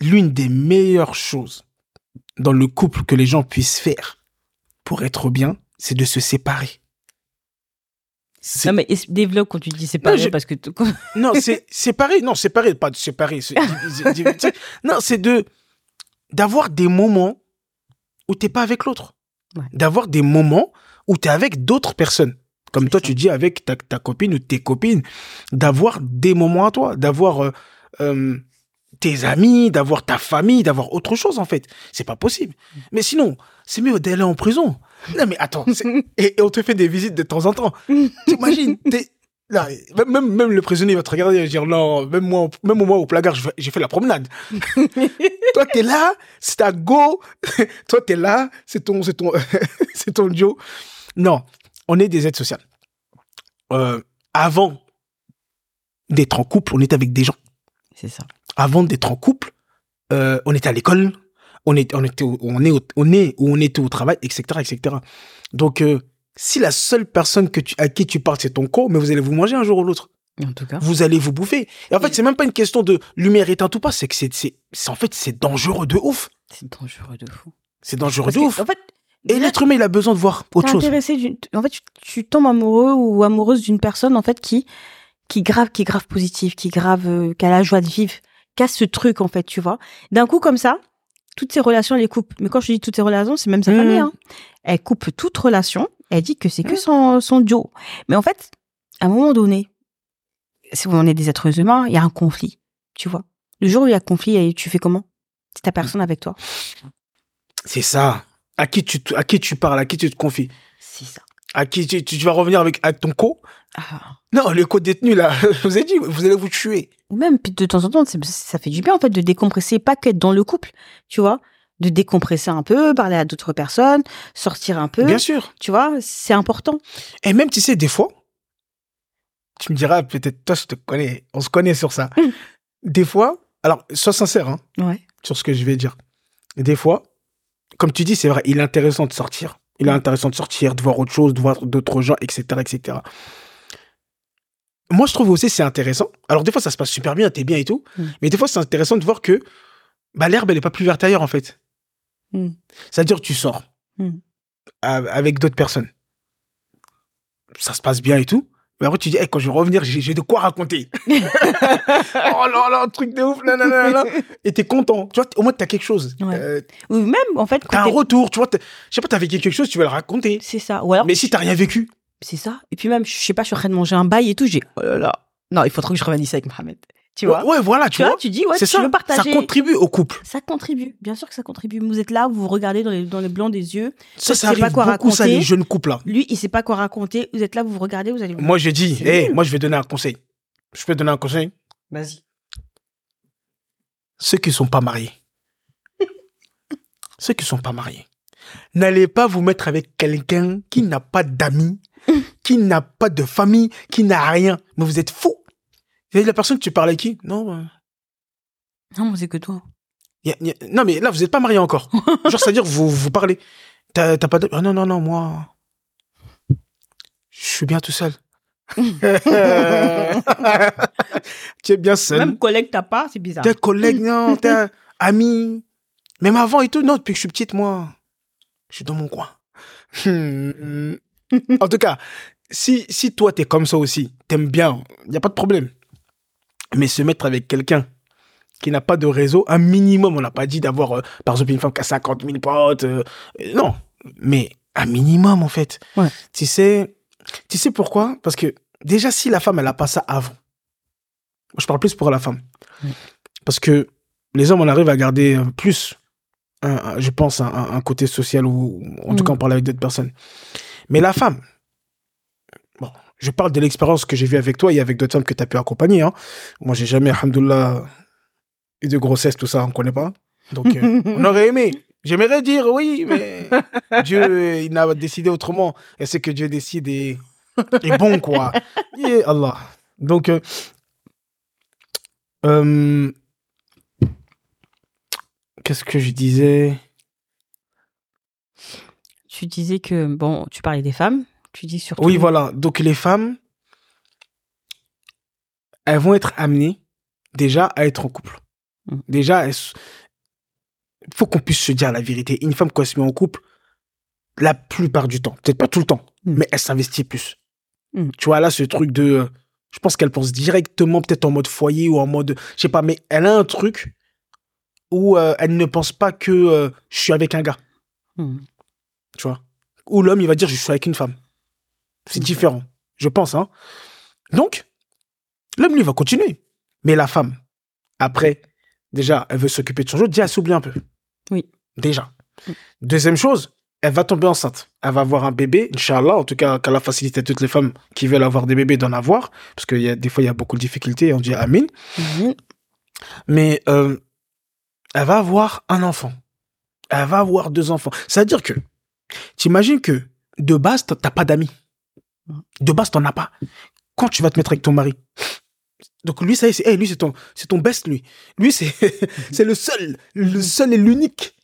L'une des meilleures choses dans le couple que les gens puissent faire pour être bien, c'est de se séparer. Non, mais développe quand tu dis séparé je- parce que. non, c'est séparer. Non, séparer, pas de séparer. non, c'est de d'avoir des moments où t'es pas avec l'autre. Ouais. D'avoir des moments où t'es avec d'autres personnes. Comme toi, ça. tu dis avec ta, ta copine ou tes copines. D'avoir des moments à toi. D'avoir euh, euh, tes amis, d'avoir ta famille, d'avoir autre chose, en fait. C'est pas possible. Mais sinon, c'est mieux d'aller en prison. Non, mais attends. et, et on te fait des visites de temps en temps. T'imagines, t'es- là, même, même, le prisonnier va te regarder et dire non, même moi, même moi au placard, j'ai fait la promenade. Toi, t'es là, c'est ta go. Toi, t'es là, c'est ton, c'est ton, c'est ton Joe. Non, on est des êtres sociales. Euh, avant d'être en couple, on était avec des gens. C'est ça. Avant d'être en couple, euh, on était à l'école, on est, on était, au- on est, on est où on était au travail, etc., etc. Donc, euh, si la seule personne que tu, à qui tu parles, c'est ton co, mais vous allez vous manger un jour ou l'autre. En tout cas. Vous allez vous bouffer. Et en fait, c'est même pas une question de lumière éteinte ou pas, c'est que c'est, c'est, c'est- en fait, c'est dangereux de ouf. C'est dangereux de fou. C'est dangereux Parce de que, ouf. En fait, Et l'être humain, il a besoin de voir autre chose. intéressé. En fait, tu, tu tombes amoureux ou amoureuse d'une personne en fait qui qui grave, qui grave positive, qui grave, euh, qui a la joie de vivre, qui a ce truc en fait, tu vois. D'un coup comme ça, toutes ces relations elle les coupe. Mais quand je dis toutes ces relations, c'est même sa Mhm. famille. Hein. Elle coupe toute relation. Elle dit que c'est que Mhm. son son duo. Mais en fait, à un moment donné, si on est des êtres humains, il y a un conflit, tu vois. Le jour où il y a conflit, tu fais comment? C'est ta personne avec toi. C'est ça. À qui tu, à qui tu parles, à qui tu te confies? C'est ça. À qui tu, tu vas revenir avec, avec ton co? Ah. Non, le co-détenu, là, je vous ai dit, vous allez vous tuer. Ou même puis de temps en temps ça fait du bien en fait de décompresser pas qu'être dans le couple tu vois de décompresser un peu parler à d'autres personnes sortir un peu Bien sûr. tu vois c'est important Et même, tu sais, des fois, tu me diras, peut-être, toi, je te connais, on se connaît sur ça. Mm. Des fois, alors, sois sincère, hein, ouais sur ce que je vais dire. des fois, comme tu dis, c'est vrai, il est intéressant de sortir. Il est intéressant de sortir, de voir autre chose, de voir d'autres gens, etc., etc. Moi, je trouve aussi c'est intéressant. Alors, des fois, ça se passe super bien, t'es bien et tout. Mm. Mais des fois, c'est intéressant de voir que bah, l'herbe, elle est pas plus verte ailleurs, en fait. Mm. C'est-à-dire, tu sors Mm. a- avec d'autres personnes. Ça se passe bien et tout. Mais après, tu dis, quand je vais revenir, j'ai de quoi raconter. oh là là, un truc de ouf, nanana. Et t'es content. Tu vois, au moins, t'as quelque chose. Ouais. Euh, Ou même, en fait, t'as un retour, tu vois. Je sais pas, t'as vécu quelque chose, tu vas le raconter. c'est ça. Ou alors, Mais si t'as rien vécu, c'est ça. Et puis même, je sais pas, je suis en train de manger un bail et tout, j'ai, oh là là. Non, il faut trop que je revienne ici avec Mohamed. Tu vois? ouais, voilà, tu, Tu vois, vois. tu dis, ouais, c'est tu ça. veux partager. Ça contribue au couple. Ça contribue, bien sûr que ça contribue. Vous êtes là, vous vous regardez dans les, dans les blancs des yeux. Ça, ça tu sais pas arrive quoi beaucoup, ça, raconter. les jeunes couples là. Lui, il sait pas quoi raconter. Vous êtes là, vous vous regardez, vous allez. Moi, je dis, nul. moi, je vais donner un conseil. Je peux donner un conseil? Vas-y. Ceux qui sont pas mariés. Ceux qui sont pas mariés. N'allez pas vous mettre avec quelqu'un qui n'a pas d'amis, qui n'a pas de famille, qui n'a rien. Mais vous êtes fous. Et la personne, tu parles avec qui? Non, euh, Non, c'est que toi. y a- y a- non, mais là, vous n'êtes pas mariés encore. Genre, c'est-à-dire, vous, vous parlez. T'as pas de... Ah non, non, non, moi... Je suis bien tout seul. tu es bien seul. Même collègue, t'as pas, c'est bizarre. T'es collègue, non, t'es ami. Même avant et tout, non, depuis que je suis petite, moi, je suis dans mon coin. En tout cas, si, si toi, t'es comme ça aussi, t'aimes bien, il n'y a pas de problème. Mais se mettre avec quelqu'un qui n'a pas de réseau, un minimum, on n'a pas dit d'avoir, euh, par exemple, une femme qui a 50 000 potes, euh, euh, non, mais un minimum, en fait. Ouais. Tu sais, tu sais pourquoi? Parce que déjà, si la femme, elle n'a pas ça avant, je parle plus pour la femme. Parce que les hommes, on arrive à garder plus, un- un- je pense, un, côté social ou en tout Mm. cas, on parle avec d'autres personnes. Mais la femme, je parle de l'expérience que j'ai vue avec toi et avec d'autres femmes que tu as pu accompagner. Hein. Moi, j'ai jamais, alhamdoulilah, eu de grossesse, tout ça, on connaît pas. Donc, euh, on aurait aimé. J'aimerais dire oui, mais Dieu, il n'a décidé autrement. Et c'est que Dieu décide et est bon, quoi. Et Allah. Donc, euh, euh, qu'est-ce que je disais? Tu disais que, bon, tu parlais des femmes. Tu dis surtout. Oui, voilà. Donc, les femmes, elles vont être amenées déjà à être en couple. Mm. Déjà, il faut qu'on puisse se dire la vérité. Une femme, quand elle se met en couple, la plupart du temps, peut-être pas tout le temps, Mm. mais elle s'investit plus. Mm. Tu vois, là, ce truc de. euh, Je pense qu'elle pense directement, peut-être en mode foyer ou en mode. Je sais pas, mais elle a un truc où euh, elle ne pense pas que euh, je suis avec un gars. Tu vois? Ou l'homme, il va dire je suis avec une femme. C'est différent. Je pense, hein. Donc, l'homme, lui, va continuer. Mais la femme, après, déjà, elle veut s'occuper de son jeu. Déjà, elle s'oublie un peu. Oui. Déjà. Deuxième chose, elle va tomber enceinte. Elle va avoir un bébé, Inch'Allah. En tout cas, qu'Allah facilite à toutes les femmes qui veulent avoir des bébés d'en avoir. Parce que y a, des fois, il y a beaucoup de difficultés. On dit Amin. Mais euh, elle va avoir un enfant. Elle va avoir deux enfants. C'est-à-dire que, t'imagines que de base, t'as pas d'amis. De base, t'en as pas. Quand tu vas te mettre avec ton mari. Donc lui, ça y est, c'est, hey, lui, c'est ton, c'est ton best, lui. Lui, c'est, c'est le seul, le seul et l'unique.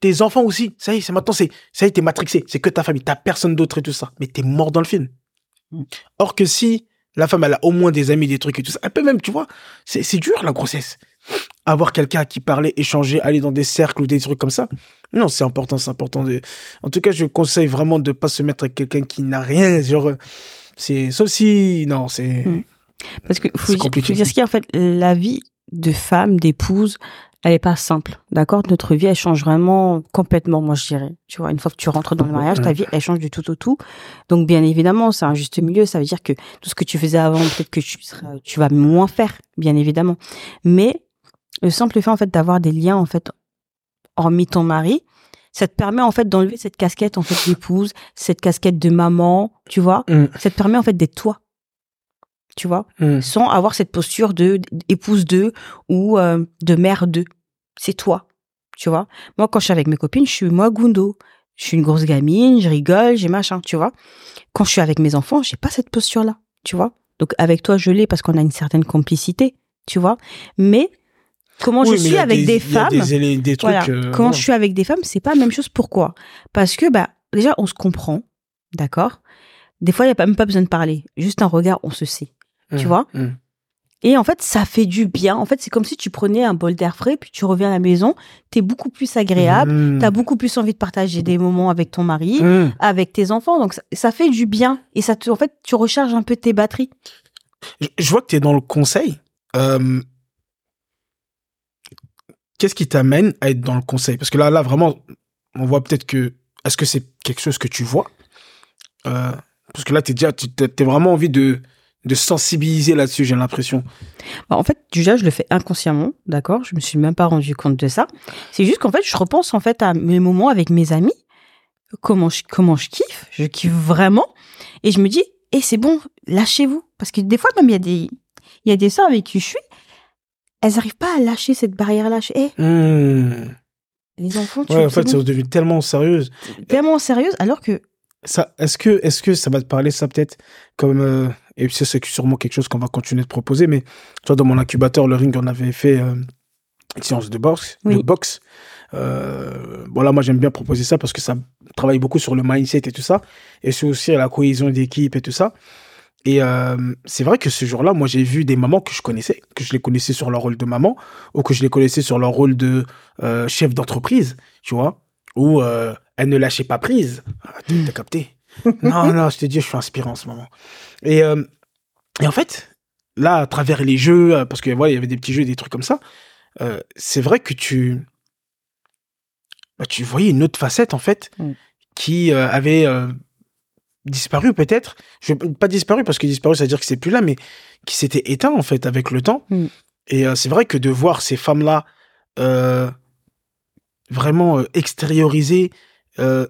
Tes enfants aussi, ça y est, c'est maintenant, c'est, ça y est, t'es matrixé. C'est que ta famille, t'as personne d'autre et tout ça. Mais t'es mort dans le film. Mm. Or que si la femme, elle a au moins des amis, des trucs et tout ça, elle peut même, tu vois, c'est, c'est dur, la grossesse. Avoir quelqu'un à qui parler, échanger, aller dans des cercles ou des trucs comme ça. Non, c'est important, c'est important. De... En tout cas, je conseille vraiment de pas se mettre avec quelqu'un qui n'a rien. Genre, c'est, sauf si, non, c'est, Mm. Parce que faut, compliqué. dire ce fait, la vie de femme, d'épouse, elle est pas simple, d'accord? Notre vie, elle change vraiment complètement, moi je dirais. Tu vois, une fois que tu rentres dans le mariage, ta vie, elle change du tout au tout. Donc bien évidemment, c'est un juste milieu. Ça veut dire que tout ce que tu faisais avant, peut-être que tu seras, tu vas moins faire, bien évidemment. Mais le simple fait en fait d'avoir des liens en fait, hormis ton mari, ça te permet en fait d'enlever cette casquette en fait d'épouse, cette casquette de maman, tu vois? Mm. Ça te permet en fait d'être toi, tu vois? Mm. sans avoir cette posture de épouse d'eux ou euh, de mère d'eux. C'est toi, tu vois? Moi, quand je suis avec mes copines, je suis moi Gundo. Je suis une grosse gamine, je rigole, j'ai machin, tu vois? Quand je suis avec mes enfants, j'ai pas cette posture-là, tu vois? Donc avec toi, je l'ai parce qu'on a une certaine complicité, tu vois? Mais comment Oui, je suis avec des, femmes. des, élé- des trucs. Voilà. euh, voilà. je suis avec des femmes, c'est pas la même chose. Pourquoi? Parce que bah déjà on se comprend, d'accord? Des fois il y a pas- même pas besoin de parler, juste un regard, on se sait. tu Mm, vois? mm. Et en fait, ça fait du bien. En fait, c'est comme si tu prenais un bol d'air frais, puis tu reviens à la maison, t'es beaucoup plus agréable, Mm. t'as beaucoup plus envie de partager des moments avec ton mari, Mm. avec tes enfants. Donc ça, ça fait du bien et ça te, en fait, tu recharges un peu tes batteries. Je, je vois que tu es dans le conseil. Euh, Qu'est-ce qui t'amène à être dans le conseil? Parce que là, là, vraiment, on voit peut-être que. Est-ce que c'est quelque chose que tu vois? Euh, Parce que là, tu as vraiment envie de, sensibiliser là-dessus, j'ai l'impression. Bah, en fait, déjà, je le fais inconsciemment, d'accord? Je me suis même pas rendu compte de ça. C'est juste qu'en fait, je repense en fait à mes moments avec mes amis, comment je, comment je kiffe, je kiffe vraiment, et je me dis, et c'est bon, lâchez-vous, parce que des fois même il y a des, il y a des sœurs avec qui je suis, elles arrivent pas à lâcher cette barrière-là. Je- Eh, Mm. les enfants, tu Ouais, en fait, c'est bon. devenu tellement sérieuse. tellement sérieuse, alors que Ça, est-ce que, est-ce que ça va te parler ça peut-être comme euh, et c'est c'est sûrement quelque chose qu'on va continuer de proposer, mais toi dans mon incubateur le ring on avait fait euh, une séance de boxe, Oui. de boxe. Euh, voilà, moi j'aime bien proposer ça parce que ça travaille beaucoup sur le mindset et tout ça, et c'est aussi la cohésion d'équipe et tout ça. Et euh, c'est vrai que ce jour-là, moi j'ai vu des mamans que je connaissais, que je les connaissais sur leur rôle de maman, ou que je les connaissais sur leur rôle de euh, chef d'entreprise, tu vois, où euh, elles ne lâchaient pas prise. Ah, t'as capté Non, non, je te dis, je suis inspirant en ce moment. Et, et en fait, là, à travers les jeux, parce que voilà, il y avait des petits jeux, des trucs comme ça, c'est vrai que tu, bah, tu voyais une autre facette en fait, Mm. qui avait disparu peut-être. Je pas disparu parce que disparu, ça veut dire que c'est plus là, mais qui s'était éteint en fait avec le temps. Mm. Et euh, c'est vrai que de voir ces femmes-là euh, vraiment euh, extérioriser, euh,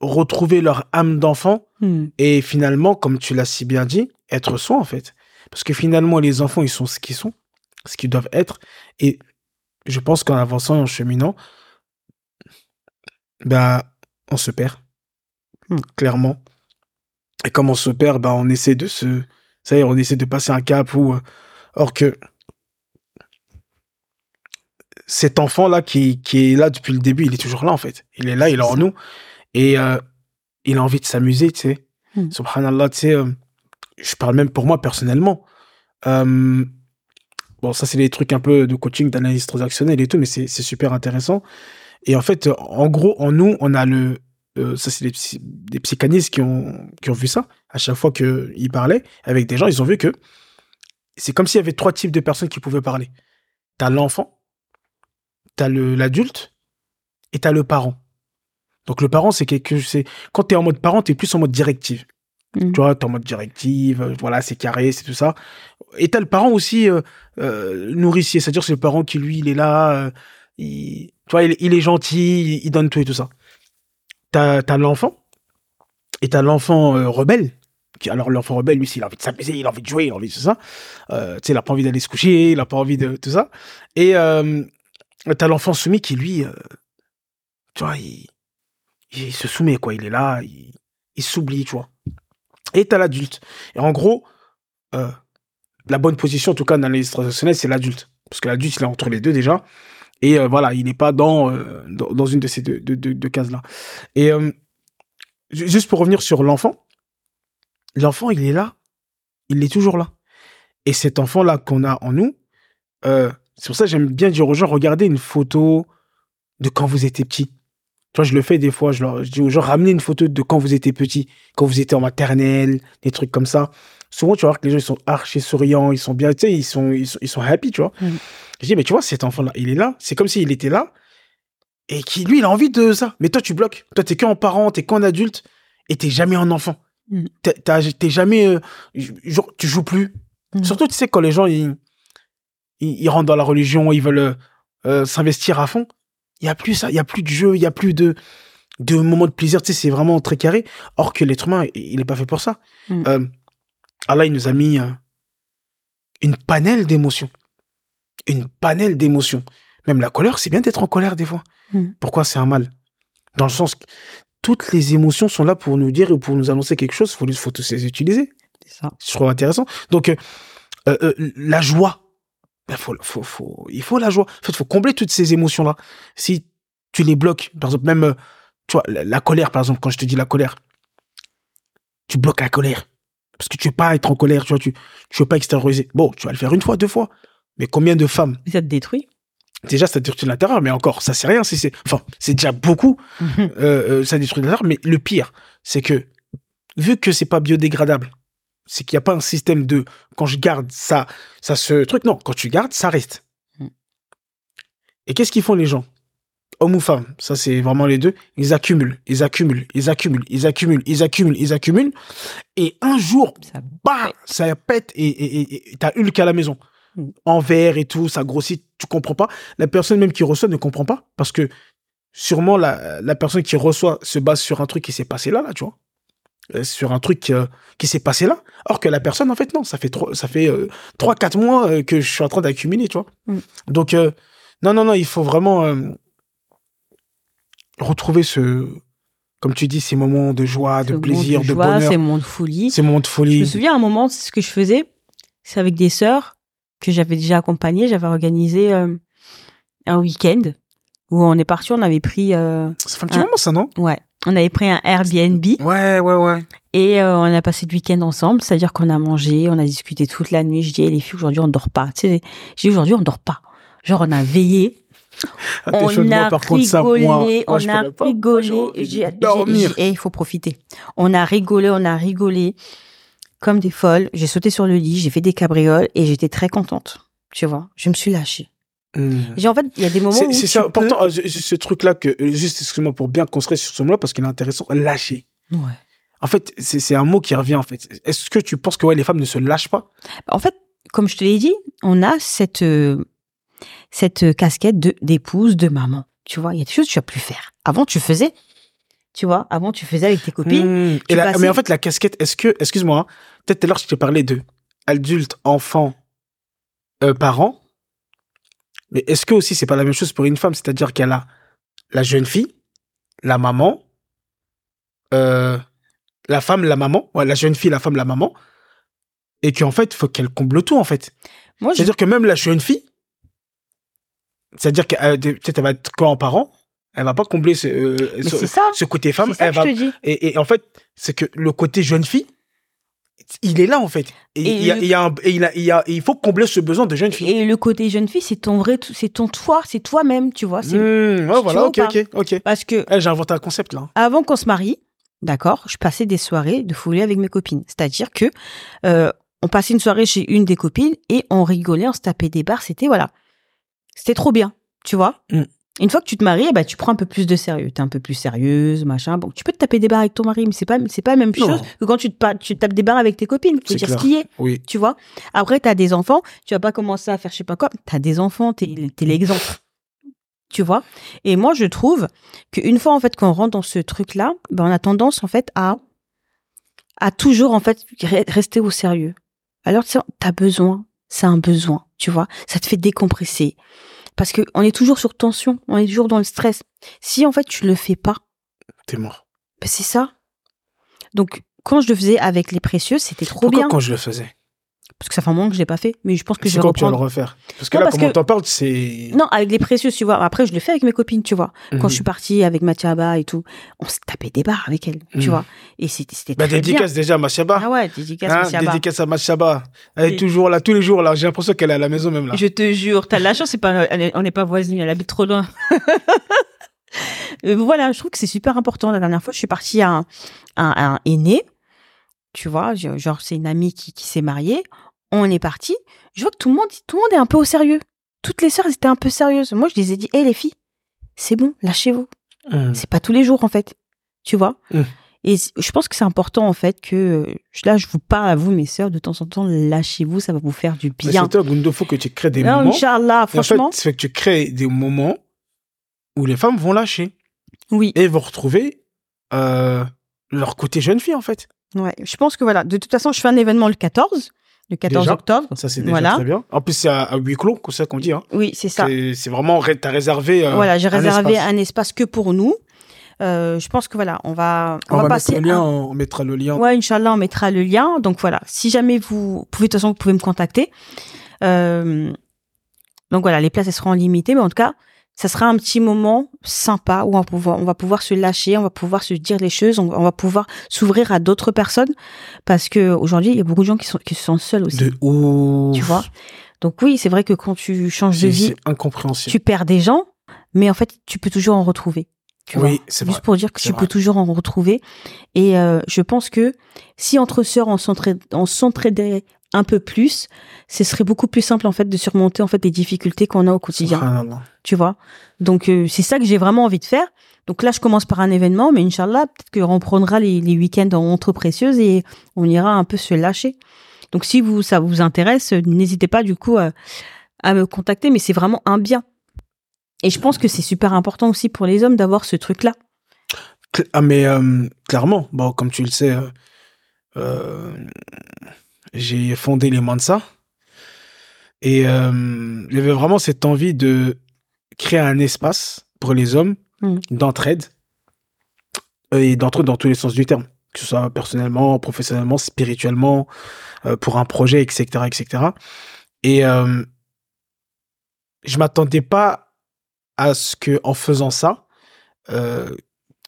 retrouver leur âme d'enfant hmm, et finalement, comme tu l'as si bien dit, être soi en fait. Parce que finalement, les enfants, ils sont ce qu'ils sont, ce qu'ils doivent être. Et je pense qu'en avançant et en cheminant, ben, on se perd. Hmm. Clairement. Et comme on se perd, ben, on essaie de se. Ça y est, on essaie de passer un cap où. euh, or que. Cet enfant-là qui, qui est là depuis le début, il est toujours là en fait. Il est là, il est en nous. Et euh, il a envie de s'amuser, tu sais. Hmm. Subhanallah, tu sais. euh, je parle même pour moi personnellement. Euh, bon, ça, c'est des trucs un peu de coaching, d'analyse transactionnelle et tout, mais c'est super intéressant. Et en fait, en gros, en nous, on a le. Euh, ça, c'est des, psy- des psychanalystes qui ont, qui ont vu ça. À chaque fois qu'ils parlaient avec des gens, ils ont vu que c'est comme s'il y avait trois types de personnes qui pouvaient parler. T'as l'enfant, t'as l'adulte et t'as le parent. Donc le parent, c'est quelque c'est quand t'es en mode parent, t'es plus en mode directive. Mm. Tu vois, t'es en mode directive, euh, voilà, c'est carré, c'est tout ça. Et t'as le parent aussi euh, euh, nourricier, c'est-à-dire c'est le parent qui lui, il est là, il, tu vois, il, est- il est gentil, il, il donne tout et tout ça. T'as as, l'enfant et t'as l'enfant euh, rebelle. Qui, alors l'enfant rebelle, lui, il a envie de s'amuser, il a envie de jouer, il a envie de tout ça. Euh, tu sais, il a pas envie d'aller se coucher, il a pas envie de tout ça. Et euh, t'as l'enfant soumis qui lui, tu vois, il, il se soumet quoi, il est là, il, il s'oublie, tu vois. Et t'as l'adulte. Et en gros, la bonne position, en tout cas dans l'analyse transactionnelle, c'est l'adulte. Parce que l'adulte, il est entre les deux déjà. Et euh, voilà, il n'est pas dans, euh, dans, dans une de ces deux, deux, cases-là. Et euh, ju- juste pour revenir sur l'enfant, l'enfant, il est là. Il est toujours là. Et cet enfant-là qu'on a en nous, c'est pour ça que j'aime bien dire aux gens, regardez une photo de quand vous étiez petit. Tu vois, je le fais des fois, je, leur, je dis aux gens, ramenez une photo de quand vous étiez petit, quand vous étiez en maternelle, des trucs comme ça. Souvent, tu vas voir que les gens, ils sont archi souriants, ils sont bien, tu sais, ils sont, ils sont, happy, tu vois. Mm. Je dis, mais tu vois, cet enfant-là, il est là, c'est comme s'il était là, et qui, lui, il a envie de ça. Mais toi, tu bloques. Toi, t'es qu'en parent, t'es qu'en adulte, et t'es jamais en enfant. Mm. T'es- jamais, euh, genre, tu joues plus. Mm. Surtout, tu sais, quand les gens, ils, ils, ils rentrent dans la religion, ils veulent euh, euh, s'investir à fond, il y a plus ça, il y a plus de jeu, il y a plus de, de moments de plaisir, tu sais, c'est vraiment très carré. Or que l'être humain, il n'est pas fait pour ça. Mm. Euh, Allah, il nous a mis une panelle d'émotions. Une panelle d'émotions. Même la colère, c'est bien d'être en colère des fois. Mm. Pourquoi c'est un mal? Dans le sens que toutes les émotions sont là pour nous dire ou pour nous annoncer quelque chose, il faut, faut tous les utiliser. C'est ça. Je trouve intéressant. Donc, euh, euh, euh, la joie. ben, faut, faut, faut, il faut la joie. En fait, faut combler toutes ces émotions-là. Si tu les bloques, par exemple, même, euh, tu vois, la, la colère, par exemple, quand je te dis la colère, tu bloques la colère. Parce que tu veux pas être en colère, tu vois, tu, tu veux pas extérioriser. Bon, tu vas le faire une fois, deux fois. Mais combien de femmes? Ça te détruit. Déjà, ça détruit l'intérieur, mais encore, ça c'est rien. Si c'est, enfin, c'est déjà beaucoup. euh, euh, ça détruit l'intérieur. Mais le pire, c'est que vu que c'est pas biodégradable, c'est qu'il n'y a pas un système de quand je garde ça, ça se truc. Non, quand tu gardes, ça reste. Mm. Et qu'est-ce qu'ils font les gens? Hommes ou femmes, ça c'est vraiment les deux. Ils accumulent, ils accumulent, ils accumulent, ils accumulent, ils accumulent, ils accumulent. Et un jour, Ça bah, ça pète et t'as Hulk à la maison. En verre et tout, ça grossit, tu comprends pas. La personne même qui reçoit ne comprend pas parce que sûrement la, la personne qui reçoit se base sur un truc qui s'est passé là, là, tu vois. Euh, Sur un truc euh, qui s'est passé là. Or que la personne, en fait, non, ça fait trois, ça fait euh, trois, quatre mois euh, que je suis en train d'accumuler, tu vois. Mm. Donc, euh, non, non, non, il faut vraiment euh, retrouver ce, comme tu dis, ces moments de joie, de plaisir, de, joie, bonheur, Ces moments de folie. ces moments de Je folie. me souviens à un moment, ce que je faisais, c'est avec des sœurs que j'avais déjà accompagnées. J'avais organisé euh, un week-end où on est parti, on avait pris, euh, Ça fait un petit moment, ça, non? Ouais, on avait pris un Airbnb Ouais, ouais, ouais. et euh, on a passé le week-end ensemble. C'est-à-dire qu'on a mangé, on a discuté toute la nuit. Je dis, les filles, aujourd'hui, on dort pas. Tu sais, j'ai aujourd'hui, on dort pas. Genre, on a veillé, Ah, on moi, a par contre, ça, rigolé, moi, moi, on a rigolé. Dormir. j'ai- eh, il faut profiter. On a rigolé, on a rigolé comme des folles. J'ai sauté sur le lit, j'ai fait des cabrioles et j'étais très contente. Tu vois, je me suis lâchée. J'ai en fait, il y a des moments où c'est tu peux- important, euh, ce, ce truc-là, que, euh, juste, excuse-moi, pour bien construire sur ce mot-là, parce qu'il est intéressant, lâcher. Ouais. En fait, c'est un mot qui revient, en fait. Est-ce que tu penses que ouais, les femmes ne se lâchent pas? En fait, comme je te l'ai dit, on a cette euh, cette casquette de d'épouse, de maman. Tu vois, il y a des choses que tu vas plus faire. Avant, tu faisais. Tu vois, avant, tu faisais avec tes copines. Tu Et la- passais- Mais en fait, la casquette, est-ce que, excuse-moi, hein, peut-être tout à l'heure, je t'ai parlé de adulte, enfant, euh, parent. Mais est-ce que aussi, c'est pas la même chose pour une femme? C'est-à-dire qu'elle a la jeune fille, la maman, euh, la femme, la maman, ouais, la jeune fille, la femme, la maman, et qu'en fait, il faut qu'elle comble tout, en fait. Moi, je, C'est-à-dire que même la jeune fille, c'est-à-dire qu'elle peut-être elle va être qu'en parent, elle va pas combler ce, euh, ce, c'est ça. ce côté femme. C'est ça Elle que va, et en fait, c'est que le côté jeune fille, il est là en fait. Et, il, faut combler ce besoin de jeune fille. Et le côté jeune fille, c'est ton vrai, c'est ton toi, c'est toi-même, tu vois. Mmh, tu voilà, vois ok, ok, ok. parce que Eh, J'ai inventé un concept là. avant qu'on se marie, d'accord, je passais des soirées de folie avec mes copines. C'est-à-dire que euh, on passait une soirée chez une des copines et on rigolait, on se tapait des barres. C'était voilà, c'était trop bien, tu vois. Mm. Une fois que tu te maries, eh ben, tu prends un peu plus de sérieux. T'es un peu plus sérieuse, machin. Bon, tu peux te taper des barres avec ton mari, mais c'est pas, c'est pas la même Non. chose que quand tu te, tu te tapes des barres avec tes copines. Faut dire clair. ce qui est, Oui. tu vois. Après, t'as des enfants, tu vas pas commencer à faire je sais pas quoi. T'as des enfants, t'es, t'es l'exemple. Tu vois. Et moi, je trouve qu'une fois, en fait, qu'on rentre dans ce truc-là, ben, on a tendance, en fait, à, à toujours, en fait, re- rester au sérieux. Alors, tu sais, t'as besoin, c'est un besoin, tu vois. Ça te fait décompresser. Parce que on est toujours sur tension, on est toujours dans le stress. Si, en fait, tu le fais pas, T'es mort. ben, c'est ça. Donc, quand je le faisais avec les précieux, c'était trop Pourquoi bien. quand je le faisais? Parce que ça fait un moment que je l'ai pas fait, mais je pense que je vais quand tu vas le refaire Parce que Non, là, parce comment que- t'en parles, c'est. Non, avec les précieux, tu vois. Après, je le fais avec mes copines, tu vois. Quand Mhm. je suis partie avec Mathiaba et tout, on se tapait des barres avec elle, tu Mhm. vois. Et c'était Bah, très dédicace déjà à Machaba. Ah ouais, dédicace Hein, Mathiaba. dédicace à Machaba. Elle est toujours là, tous les jours là. J'ai l'impression qu'elle est à la maison même là. Je te jure, t'as de la chance, c'est pas, est- on n'est pas voisines, elle habite trop loin. Euh, voilà, je trouve que c'est super important. La dernière fois, je suis partie à à un- à un aîné, tu vois, genre c'est une amie qui, qui s'est mariée. On est parti. Je vois que tout le monde, tout le monde est un peu au sérieux. Toutes les sœurs étaient un peu sérieuses. Moi, je les ai dit, hé les filles, c'est bon, lâchez-vous. Mmh. C'est pas tous les jours en fait, tu vois? Mm. Et je pense que c'est important en fait que euh, là je vous parle à vous mes sœurs de temps en temps lâchez-vous, ça va vous faire du bien. c'est toi, Gundo, faut que tu crées des Non, moments. Inch'Allah, en fait, franchement, c'est que tu crées des moments où les femmes vont lâcher oui. et vont retrouver euh, leur côté jeune fille en fait. Ouais, je pense que voilà, de toute façon, je fais un événement le 14, le 14 Déjà octobre. Ça c'est déjà Voilà. très bien. En plus c'est à, à huis clos, c'est ça qu'on dit. Hein. Oui, c'est ça. C'est vraiment ré- t'as réservé. euh, Voilà, j'ai réservé espace. un espace que pour nous. Euh, je pense que voilà, on va on, On, va, va, passer mettre le lien, un- on mettra le lien. Ouais, Inch'Allah, on mettra le lien. Donc voilà, si jamais vous pouvez, de toute façon, vous pouvez me contacter. Euh, Donc voilà, les places elles seront limitées, mais en tout cas, ça sera un petit moment sympa où on va pouvoir, on va pouvoir se lâcher, on va pouvoir se dire les choses, on, va pouvoir s'ouvrir à d'autres personnes parce que aujourd'hui il y a beaucoup de gens qui sont qui se sentent seuls aussi. De ouf. Tu vois? Donc oui, c'est vrai que quand tu changes de vie, incompréhensible. tu perds des gens, mais en fait tu peux toujours en retrouver. Tu oui, c'est Juste pour dire que tu peux toujours en retrouver. Et euh, je pense que si entre sœurs on s'entraidait un peu plus, ce serait beaucoup plus simple en fait de surmonter en fait les difficultés qu'on a au quotidien. Tu vois? Donc euh, c'est ça que j'ai vraiment envie de faire. Donc là, je commence par un événement, mais Inch'Allah, peut-être qu'on prendra les, les week-ends en entre précieuses et on ira un peu se lâcher. Donc si vous ça vous intéresse, n'hésitez pas du coup à, à me contacter, mais c'est vraiment un bien. Et je pense que c'est super important aussi pour les hommes d'avoir ce truc-là. Ah mais euh, clairement, bon comme tu le sais, euh, euh j'ai fondé les Mansa et euh, j'avais vraiment cette envie de créer un espace pour les hommes mm. d'entraide et d'entraide dans tous les sens du terme, que ce soit personnellement, professionnellement, spirituellement, euh, pour un projet, etc., etc. Et euh, je m'attendais pas à ce que, en faisant ça, euh,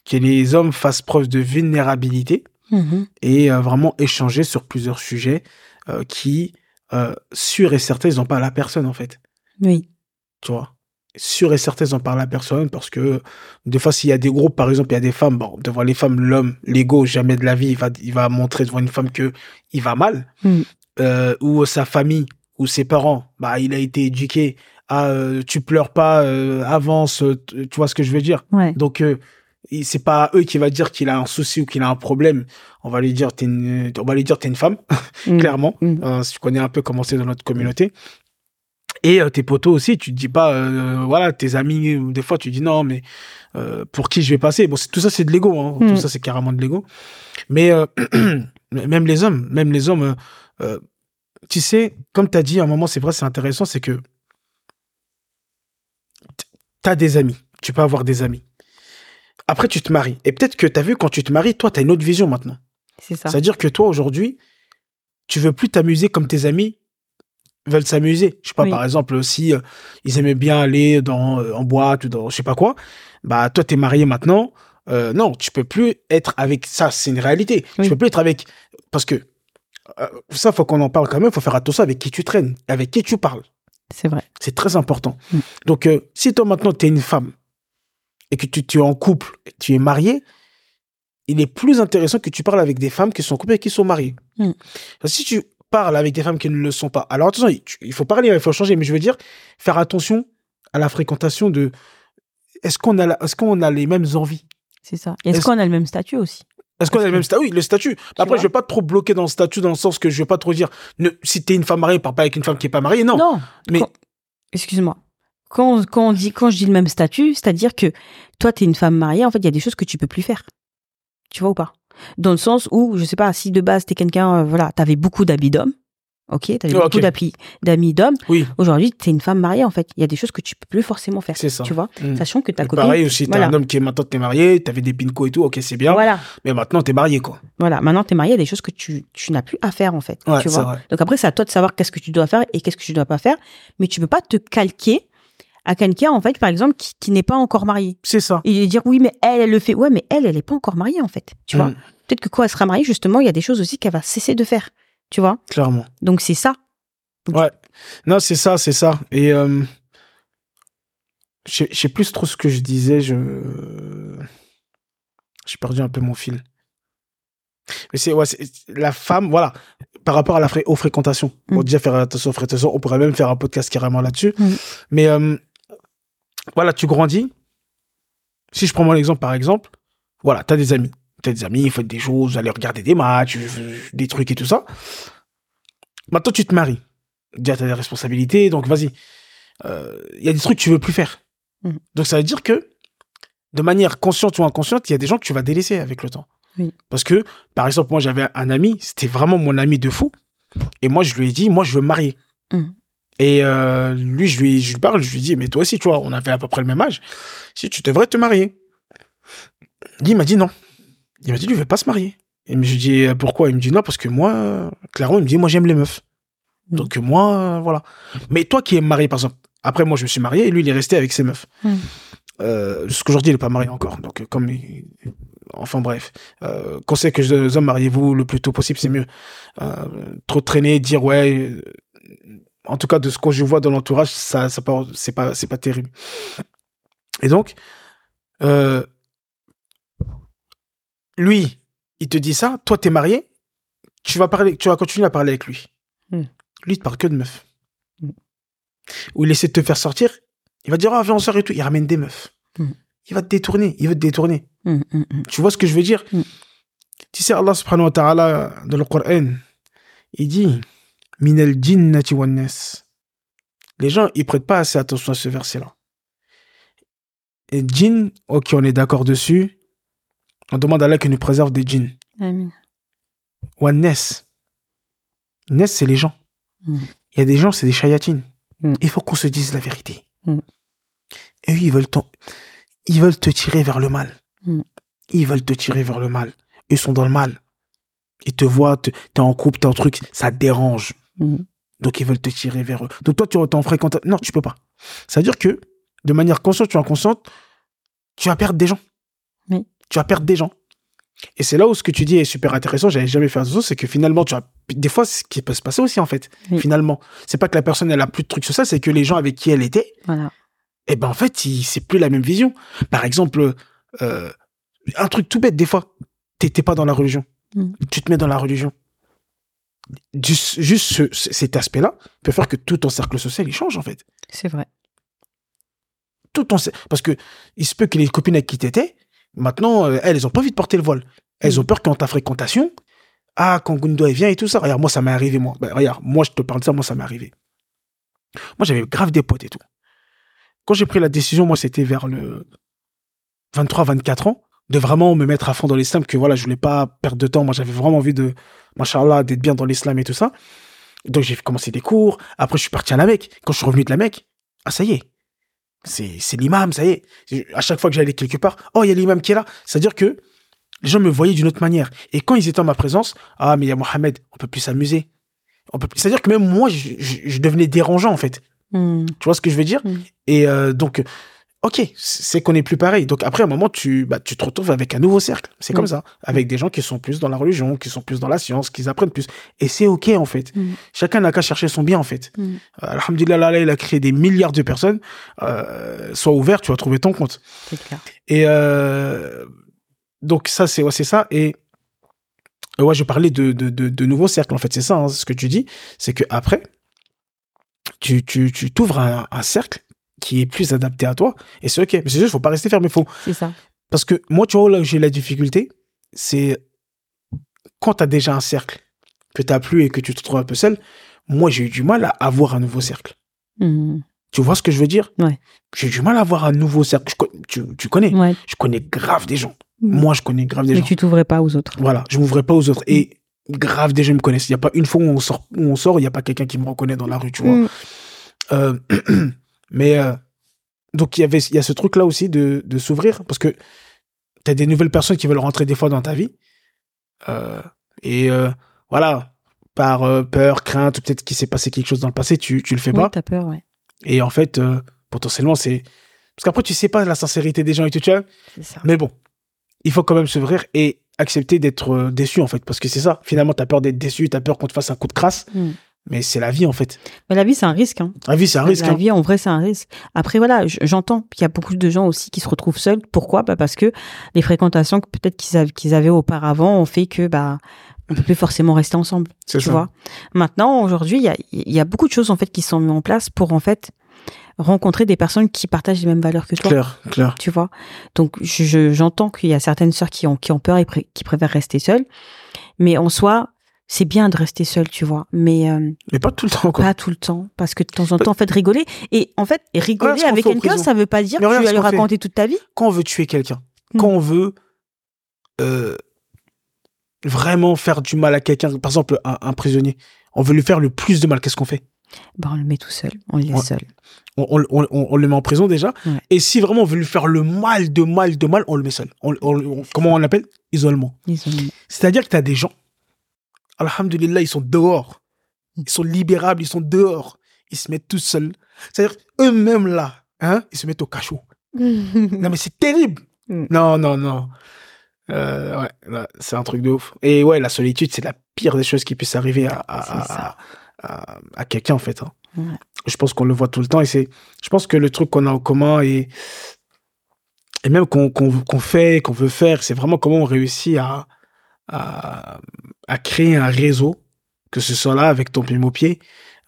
que les hommes fassent preuve de vulnérabilité mm-hmm. et euh, vraiment échanger sur plusieurs sujets euh, qui, euh, sûr et certain, ils n'ont pas la personne, en fait. Oui. Tu vois? Sûr et certain, ils n'ont pas la personne parce que des fois, s'il y a des groupes, par exemple, il y a des femmes, bon, devant les femmes, l'homme, l'ego, jamais de la vie, il va, il va montrer devant une femme que il va mal, mm. euh, ou sa famille, ou ses parents, bah, il a été éduqué à, euh, tu pleures pas, euh, avance, tu vois ce que je veux dire? Ouais. Donc, c'est pas eux qui va dire qu'il a un souci ou qu'il a un problème. On va lui dire t'es une, on va lui dire t'es une femme, mm. clairement. Mm. Euh, si tu connais un peu comment c'est dans notre communauté. Et euh, tes potos aussi, tu te dis pas, euh, voilà, tes amis, des fois tu dis non, mais pour qui je vais passer? Bon, tout ça c'est de l'ego, hein. mm. tout ça c'est carrément de l'ego. Mais même les hommes, même les hommes, tu sais, comme tu as dit à un moment, c'est vrai, c'est intéressant, c'est que tu as des amis, tu peux avoir des amis après, tu te maries. Et peut-être que tu as vu, quand tu te maries, toi, tu as une autre vision maintenant. C'est ça. C'est-à-dire que toi, aujourd'hui, tu veux plus t'amuser comme tes amis veulent s'amuser. Je sais pas, par exemple, si euh, ils aimaient bien aller dans, euh, en boîte ou dans je sais pas quoi, bah, toi, tu es marié maintenant. Euh, non, tu peux plus être avec ça, c'est une réalité. Tu peux plus être avec parce que ça faut qu'on en parle quand même, faut faire attention avec qui tu traînes, avec qui tu parles. C'est vrai. C'est très important. Mm. Donc si toi maintenant tu es une femme et que tu, tu es en couple, tu es marié, il est plus intéressant que tu parles avec des femmes qui sont en couple et qui sont mariées. Mm. Si tu parles avec des femmes qui ne le sont pas, alors attention, il faut parler, il faut changer, mais je veux dire, faire attention à la fréquentation de est-ce qu'on a, est-ce qu'on a les mêmes envies? C'est ça. Est-ce qu'on a le même statut aussi? Est-ce qu'on a le même statut Oui, le statut. Après, je vais pas trop bloquer dans le statut dans le sens que je vais pas trop dire ne, si t'es une femme mariée, parle pas avec une femme qui est pas mariée. Non. Non. Mais excuse-moi quand, quand, on dit, quand je dis le même statut, c'est-à-dire que toi, tu es une femme mariée, en fait, il y a des choses que tu peux plus faire. Tu vois ou pas? Dans le sens où, je sais pas, si de base, tu es quelqu'un, euh, voilà, tu avais beaucoup d'habits d'hommes, ok Tu avais beaucoup d'amis d'hommes. Oui. Aujourd'hui, tu es une femme mariée, en fait. Il y a des choses que tu peux plus forcément faire. C'est ça. Tu vois? Mm. Sachant que ta copine... Pareil aussi, t'es un homme qui est maintenant, t'es marié, t'avais des pinko et tout, ok, c'est bien. Voilà. Mais maintenant, t'es marié, quoi. Voilà, maintenant, t'es marié, il y a des choses que tu, tu n'as plus à faire, en fait. Ouais, tu vois? vrai. Donc après, c'est à toi de savoir qu'est-ce que tu dois faire et qu'est-ce que tu dois pas faire. Mais tu peux pas te calquer à quelqu'un, en fait, par exemple, qui, qui n'est pas encore marié. C'est ça. Et dire, oui, mais elle, elle le fait. Ouais, mais elle, elle n'est pas encore mariée, en fait. Tu vois Mm. Peut-être que quand elle sera mariée, justement, il y a des choses aussi qu'elle va cesser de faire. Tu vois Clairement. Donc, c'est ça. Ouais. Non, c'est ça, c'est ça. Et euh, je sais plus trop ce que je disais. Je j'ai perdu un peu mon fil. Mais c'est ouais, la femme, voilà, par rapport à la fré- aux fréquentations. Bon, Mm. déjà faire attention aux fréquentations. On pourrait même faire un podcast carrément là-dessus. Mm. Mais euh, voilà, tu grandis. Si je prends mon exemple, par exemple, voilà, t'as des amis. T'as des amis, ils font des choses, vous allez regarder des matchs, euh, des trucs et tout ça. Maintenant, tu te maries. Déjà, t'as des responsabilités, donc vas-y. Euh, Il y a des trucs que tu veux plus faire. Mhm. Donc, ça veut dire que, de manière consciente ou inconsciente, il y a des gens que tu vas délaisser avec le temps. Oui. Parce que, par exemple, moi, j'avais un ami, c'était vraiment mon ami de fou. Et moi, je lui ai dit, moi, je veux me marier. Mhm. Et euh, lui, je lui, je lui parle, je lui dis, mais toi aussi, tu vois, on avait à peu près le même âge. Si tu devrais te marier. Il m'a dit non. Il m'a dit, lui, il veut pas se marier. Et je lui dis, euh, pourquoi? Il me dit non, parce que moi, clairement, il me dit, moi, j'aime les meufs. Mhm. Donc, moi, euh, voilà. Mais toi qui es marié, par exemple, Après, moi, je me suis marié et lui, il est resté avec ses meufs. Mm. Euh, Jusqu'aujourd'hui, il n'est pas marié encore. Donc, comme. Enfin, bref. Euh, conseil que je aux hommes, mariez-vous le plus tôt possible, c'est mieux. Euh, trop traîner, dire ouais. En tout cas, de ce que je vois dans l'entourage, ça, ça pas, c'est pas, c'est pas terrible. Et donc, euh, lui, il te dit ça. Toi, t'es marié. Tu vas parler, tu vas continuer à parler avec lui. Mm. Lui, il te parle que de meufs. Mm. Ou il essaie de te faire sortir. Il va te dire, ah, viens, on sort et tout. Il ramène des meufs. Mm. Il va te détourner. Il veut te détourner. Tu vois ce que je veux dire? Tu sais, Allah subhanahu wa ta'ala, dans le Coran, il dit Min al jinnati. Les gens, ils prêtent pas assez attention à ce verset-là. Et djinn, ok, on est d'accord dessus. On demande à Allah qu'il nous préserve des djinns. Amin. Wan nas. Nas, c'est les gens. Mm. Il y a des gens, c'est des chayatines. Mm. Il faut qu'on se dise la vérité. Mm. Et eux, ils veulent, ton- ils veulent te tirer vers le mal. Ils veulent te tirer vers le mal. Ils sont dans le mal. Ils te voient, te- t'es en couple, t'es en truc, ça te dérange. Hum. Donc, ils veulent te tirer vers eux. Donc, toi, tu es en fréquentation. Non, tu peux pas. C'est-à-dire que, de manière consciente ou inconsciente, tu vas perdre des gens. Oui. Tu vas perdre des gens. Et c'est là où ce que tu dis est super intéressant. J'avais jamais fait attention. C'est que finalement, tu as, des fois, ce qui peut se passer aussi, en fait. Oui. Finalement. C'est pas que la personne, elle a plus de trucs sur ça, c'est que les gens avec qui elle était, Voilà. eh ben, en fait, c'est plus la même vision. Par exemple, euh, un truc tout bête, des fois, t'étais pas dans la religion. Mm. Tu te mets dans la religion. Juste, juste ce- ce- cet aspect-là peut faire que tout ton cercle social, il change, en fait. C'est vrai. Tout ton, parce que il se peut que les copines avec qui t'étais, maintenant, euh, elles, elles ont pas envie de porter le voile. Elles ont peur qu'en ta fréquentation, ah, quand Gundo, elle vient et tout ça. Regarde, moi, ça m'est arrivé, moi. Ben, regarde, moi, je te parle de ça, moi, ça m'est arrivé. Moi, j'avais grave des potes et tout. Quand j'ai pris la décision, moi, c'était vers le 23, 24 ans, de vraiment me mettre à fond dans l'islam, que voilà, je voulais pas perdre de temps. Moi, j'avais vraiment envie de, machallah, d'être bien dans l'islam et tout ça. Donc, j'ai commencé des cours. Après, je suis parti à la Mecque. Quand je suis revenu de la Mecque, ah, ça y est. C'est, c'est l'imam, ça y est. À chaque fois que j'allais quelque part, oh, il y a l'imam qui est là. C'est-à-dire que les gens me voyaient d'une autre manière. Et quand ils étaient en ma présence, ah, mais il y a Mohamed, on peut plus s'amuser. On peut plus... C'est-à-dire que même moi, je, je- je devenais dérangeant, en fait. Hum. Tu vois ce que je veux dire? Mm. Et euh, donc, ok, c'est qu'on n'est plus pareil. Donc après, à un moment, tu, bah, tu te retrouves avec un nouveau cercle. C'est comme Mm. ça. Avec des gens qui sont plus dans la religion, qui sont plus dans la science, qui apprennent plus. Et c'est ok, en fait. Mm. Chacun n'a qu'à chercher son bien, en fait. Mm. Euh, Alhamdulillah, il a créé des milliards de personnes. Euh, sois ouvert, tu vas trouver ton compte. C'est clair. Et euh, donc ça, c'est ouais, ça. Et euh, ouais, je parlais de, de, de, de nouveaux cercles. En fait, c'est ça, hein, ce que tu dis. C'est que après, tu tu tu t'ouvres un, un cercle qui est plus adapté à toi. Et c'est ok. Mais c'est juste, faut pas rester fermé. Faut C'est ça. parce que moi, tu vois là où j'ai la difficulté, c'est quand tu as déjà un cercle que tu plu et que tu te trouves un peu seul. Moi, j'ai eu du mal à avoir un nouveau cercle. Hum. Tu vois ce que je veux dire? Ouais. J'ai du mal à avoir un nouveau cercle. Je tu, tu connais? Ouais. Je connais grave des gens. Mm. Moi, je connais grave des Mais gens. tu t'ouvrais pas aux autres. Voilà, je m'ouvrais pas aux autres. Et grave des gens me connaissent. Il n'y a pas une fois où on sort, où on sort, il n'y a pas quelqu'un qui me reconnaît dans la rue, tu vois. Mm. Euh, mais euh, donc il y avait, il y a ce truc là aussi de, de s'ouvrir parce que tu as des nouvelles personnes qui veulent rentrer des fois dans ta vie. Euh, et euh, voilà, par peur, crainte, ou peut-être qu'il s'est passé quelque chose dans le passé, tu, tu le fais Oui, pas. t'as peur, ouais. Et en fait, potentiellement, c'est. Parce qu'après, tu sais pas la sincérité des gens et tout, tu vois. Ça. Mais bon, il faut quand même s'ouvrir et accepter d'être déçu, en fait. Parce que c'est ça. Finalement, t'as peur d'être déçu, t'as peur qu'on te fasse un coup de crasse. Mm. Mais c'est la vie, en fait. Mais la vie, c'est un risque. Hein. La vie, c'est un risque. La hein. vie, en vrai, c'est un risque. Après, voilà, j'entends qu'il y a beaucoup de gens aussi qui se retrouvent seuls. Pourquoi? Bah Parce que les fréquentations que peut-être qu'ils av- qu'ils avaient auparavant ont fait que bah on peut plus forcément rester ensemble. C'est Tu ça. vois. Maintenant, aujourd'hui, il y a, il y a beaucoup de choses en fait qui sont mises en place pour en fait rencontrer des personnes qui partagent les mêmes valeurs que toi. Clair, clair. Tu vois. Donc, je- je- j'entends qu'il y a certaines sœurs qui ont qui ont peur et qui préfèrent rester seules. Mais en soi, c'est bien de rester seule, tu vois. Mais euh, Mais pas tout le temps, quoi. pas tout le temps, parce que de temps en temps, en fait, rigoler. Et en fait, rigoler avec quelqu'un, ça veut pas dire que tu vas lui raconter toute ta vie. Quand on veut tuer quelqu'un, Mm. quand on veut euh, vraiment faire du mal à quelqu'un, par exemple, un, un prisonnier, on veut lui faire le plus de mal, qu'est-ce qu'on fait? Ben, on le met tout seul, on le laisse seul. on, le met en prison déjà. Ouais. Et si vraiment on veut lui faire le mal, de mal, de mal, on le met seul. Comment on l'appelle? Isolement. Isolement. C'est-à-dire que tu as des gens, alhamdulillah, ils sont dehors. Ils sont libérables, ils sont dehors. ils se mettent tout seuls. C'est-à-dire, eux-mêmes là, hein, ils se mettent au cachot. Non, mais c'est terrible. Mm. Non, non, non. Euh, ouais, c'est un truc de ouf. Et ouais, la solitude, c'est la pire des choses qui puisse arriver à, à, à, à, quelqu'un, en fait. hein. Ouais. Je pense qu'on le voit tout le temps. Et c'est, je pense que le truc qu'on a en commun et, et même qu'on qu'on fait, qu'on veut faire, c'est vraiment comment on réussit à, à, créer un réseau, que ce soit là avec ton pied au pied,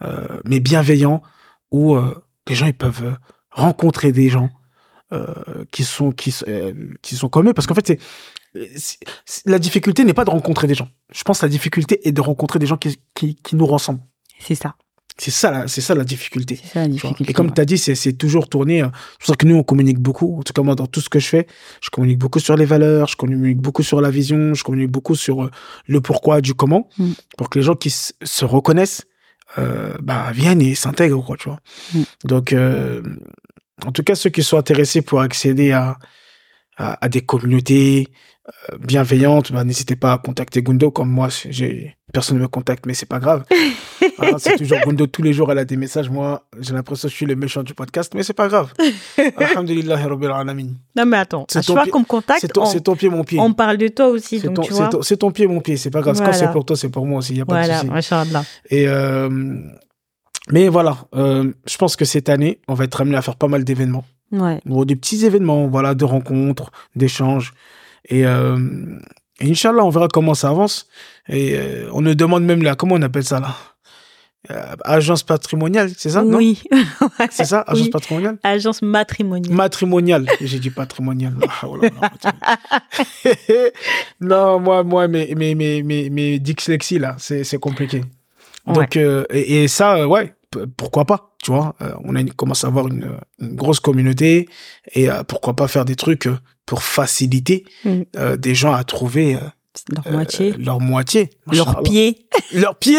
euh, mais bienveillant, où euh, les gens ils peuvent euh, rencontrer des gens qui sont qui, sont comme eux, parce qu'en fait c'est la difficulté n'est pas de rencontrer des gens. Je pense que la difficulté est de rencontrer des gens qui, qui nous ressemblent. C'est ça. C'est ça, la- c'est ça la difficulté. Ça la. Et comme ouais. tu as dit, c'est toujours tourné. euh, C'est pour ça que nous, on communique beaucoup. En tout cas, moi, dans tout ce que je fais, je communique beaucoup sur les valeurs, je communique beaucoup sur la vision, je communique beaucoup sur euh, le pourquoi du comment, Mm. pour que les gens qui se reconnaissent euh, bah, viennent et s'intègrent, quoi, tu vois. Mm. Donc, euh, en tout cas, ceux qui sont intéressés pour accéder à, à, à des communautés bienveillantes, bah, n'hésitez pas à contacter Gundo. Comme moi, j'ai personne ne me contacte, mais c'est pas grave. Voilà, c'est toujours Gundo. Tous les jours, elle a des messages. Moi, j'ai l'impression que je suis le méchant du podcast, mais c'est pas grave. Alhamdulillah, Rabbil Alamin. Non, mais attends, C'est à chaque fois qu'on me contacte, C'est ton, on, ton pied, mon pied. on parle de toi aussi. C'est Donc, ton, tu c'est vois. ton- c'est ton pied, mon pied. C'est pas grave. Quand c'est pour toi, c'est pour moi aussi. Il n'y a pas Voilà, de souci. Et euh, mais voilà, euh, je pense que cette année, on va être amené à faire pas mal d'événements. Ouais. Bon, des petits événements, voilà, de rencontres, d'échanges. Et, euh, Inch'Allah, on verra comment ça avance. Et euh, on nous demande même là, comment on appelle ça là? Euh, Agence patrimoniale, c'est ça non? Oui. C'est ça, agence Oui. patrimoniale? Agence matrimoniale. Matrimoniale. J'ai dit patrimoniale. Oh là là. non, moi, moi, mes, mes, mes, mes, mes dyslexies, là, c'est, compliqué. Donc, euh, et, et ça, ouais, pourquoi pas, tu vois. euh, on a une- commence à avoir une, une grosse communauté et euh, pourquoi pas faire des trucs euh, pour faciliter Mm. euh, des gens à trouver euh, Leur euh, moitié. leur moitié. Leur pied. Leur pied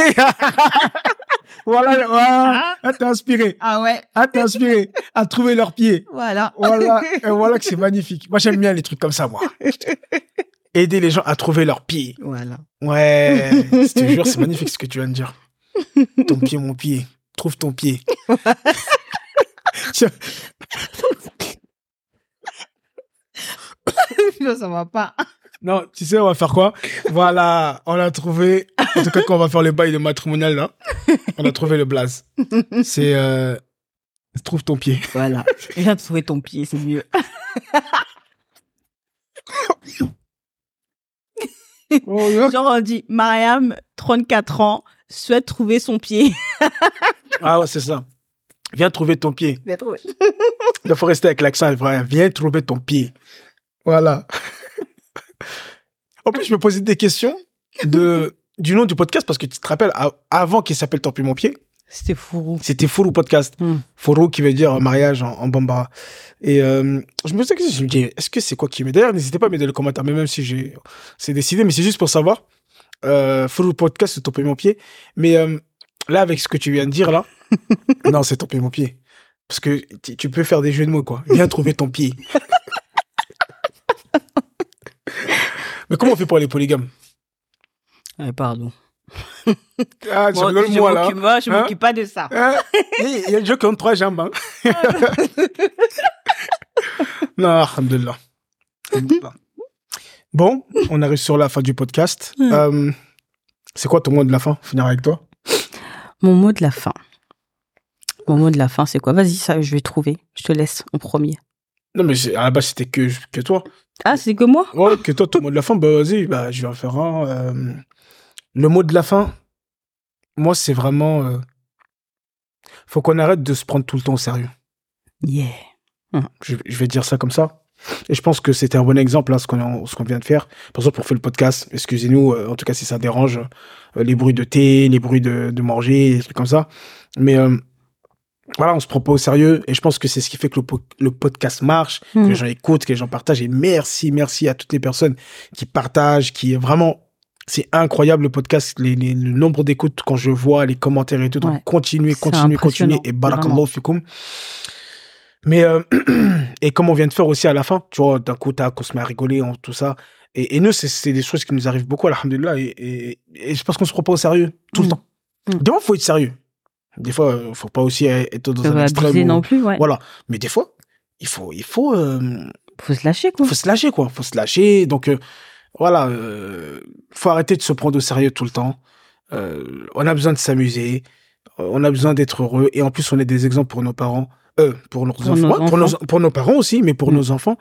Voilà, voilà. Ah, t'es inspiré. Ah ouais. Ah, t'es inspiré à trouver leur pied. Voilà. Voilà, et voilà que c'est magnifique. Moi, j'aime bien les trucs comme ça, moi. Aider les gens à trouver leur pied. Voilà. Ouais, je te jure, c'est magnifique ce que tu viens de dire. Ton pied, mon pied. Trouve ton pied. Non, ça va pas. non, tu sais, on va faire quoi? Voilà, on a trouvé. En tout cas, quand on va faire le bail de matrimonial, là, on a trouvé le blaze. C'est. Euh... Trouve ton pied. Voilà. Je viens de trouver ton pied, c'est mieux. Genre, on dit, Mariam, 34 ans, souhaite trouver son pied. Ah ouais, c'est ça. Viens trouver ton pied. J'ai trouvé. Il faut rester avec l'accent vrai. Viens trouver ton pied. Voilà. en plus, je me posais des questions de, du nom du podcast parce que tu te rappelles, avant qu'il s'appelle Tant pis mon pied, C'était fou. c'était Fourou Podcast. Hmm. Fourou qui veut dire mariage en, en bambara. Et euh, je me je me dis, est-ce que c'est quoi qui m'est D'ailleurs, n'hésitez pas à mettre dans les commentaires, mais même si j'ai, c'est décidé, mais c'est juste pour savoir. Euh, Fourou Podcast, c'est Tant pis mon pied. Mais euh, là, avec ce que tu viens de dire là, non, c'est pis mon pied. Parce que tu- peux faire des jeux de mots, quoi. Viens trouver ton pied. Mais comment on fait pour les polygames Euh, pardon. Ah, tu Moi, rigoles, je moi, là. m'occupe- moi, je Hein m'occupe pas de ça. Hein Il y a des gens qui ont trois jambes. Hein. non, alhamdulillah. Alhamdulillah. Bon, on arrive sur la fin du podcast. Euh, c'est quoi ton mot de la fin? Finir avec toi? Mon mot de la fin. Mon mot de la fin, c'est quoi? Vas-y, ça, je vais trouver. Je te laisse en premier. Non, mais à la base, c'était que, que toi. Ah, c'est que moi? Ouais, que toi, ton mot de la fin, bah vas-y, bah, je vais en faire un. euh, le mot de la fin, moi, c'est vraiment. euh, faut qu'on arrête de se prendre tout le temps au sérieux. Yeah. Je, je vais dire ça comme ça. Et je pense que c'était un bon exemple, là, ce qu'on ce qu'on vient de faire. Par exemple, pour faire le podcast, excusez-nous, euh, en tout cas, si ça dérange, euh, les bruits de thé, les bruits de, de manger, des trucs comme ça. Mais euh, voilà, on se prend pas au sérieux. Et je pense que c'est ce qui fait que le, po- le podcast marche, que Mm. les gens écoutent, que les gens partagent. Et merci, merci à toutes les personnes qui partagent, qui vraiment... C'est incroyable le podcast, les, les- le nombre d'écoutes quand je vois les commentaires et tout. Donc Ouais. continuez, continuez, continuez. Et barakallahu vraiment. Mais euh, et comme on vient de faire aussi à la fin, tu vois, d'un coup, t'as qu'on se met à rigoler, en tout ça. Et, et nous, c'est- des choses qui nous arrivent beaucoup, alhamdulillah. Et, et, et c'est parce qu'on se prend pas au sérieux tout le Mm. temps. Mm. Des fois, faut être sérieux. Des fois, euh, faut pas aussi être dans Ça un extrême. où- non plus, ouais. Voilà. Mais des fois, il faut, il faut, euh, Faut se lâcher, quoi. faut se lâcher, quoi. Faut se lâcher. Donc, euh, voilà, faut arrêter de se prendre au sérieux tout le temps. On a besoin de s'amuser. On a besoin d'être heureux. Et en plus, on est des exemples pour nos parents. Euh, pour nos Pour enfants. nos Pour, nos, enfants. pour nos parents aussi, mais pour Mm. nos enfants.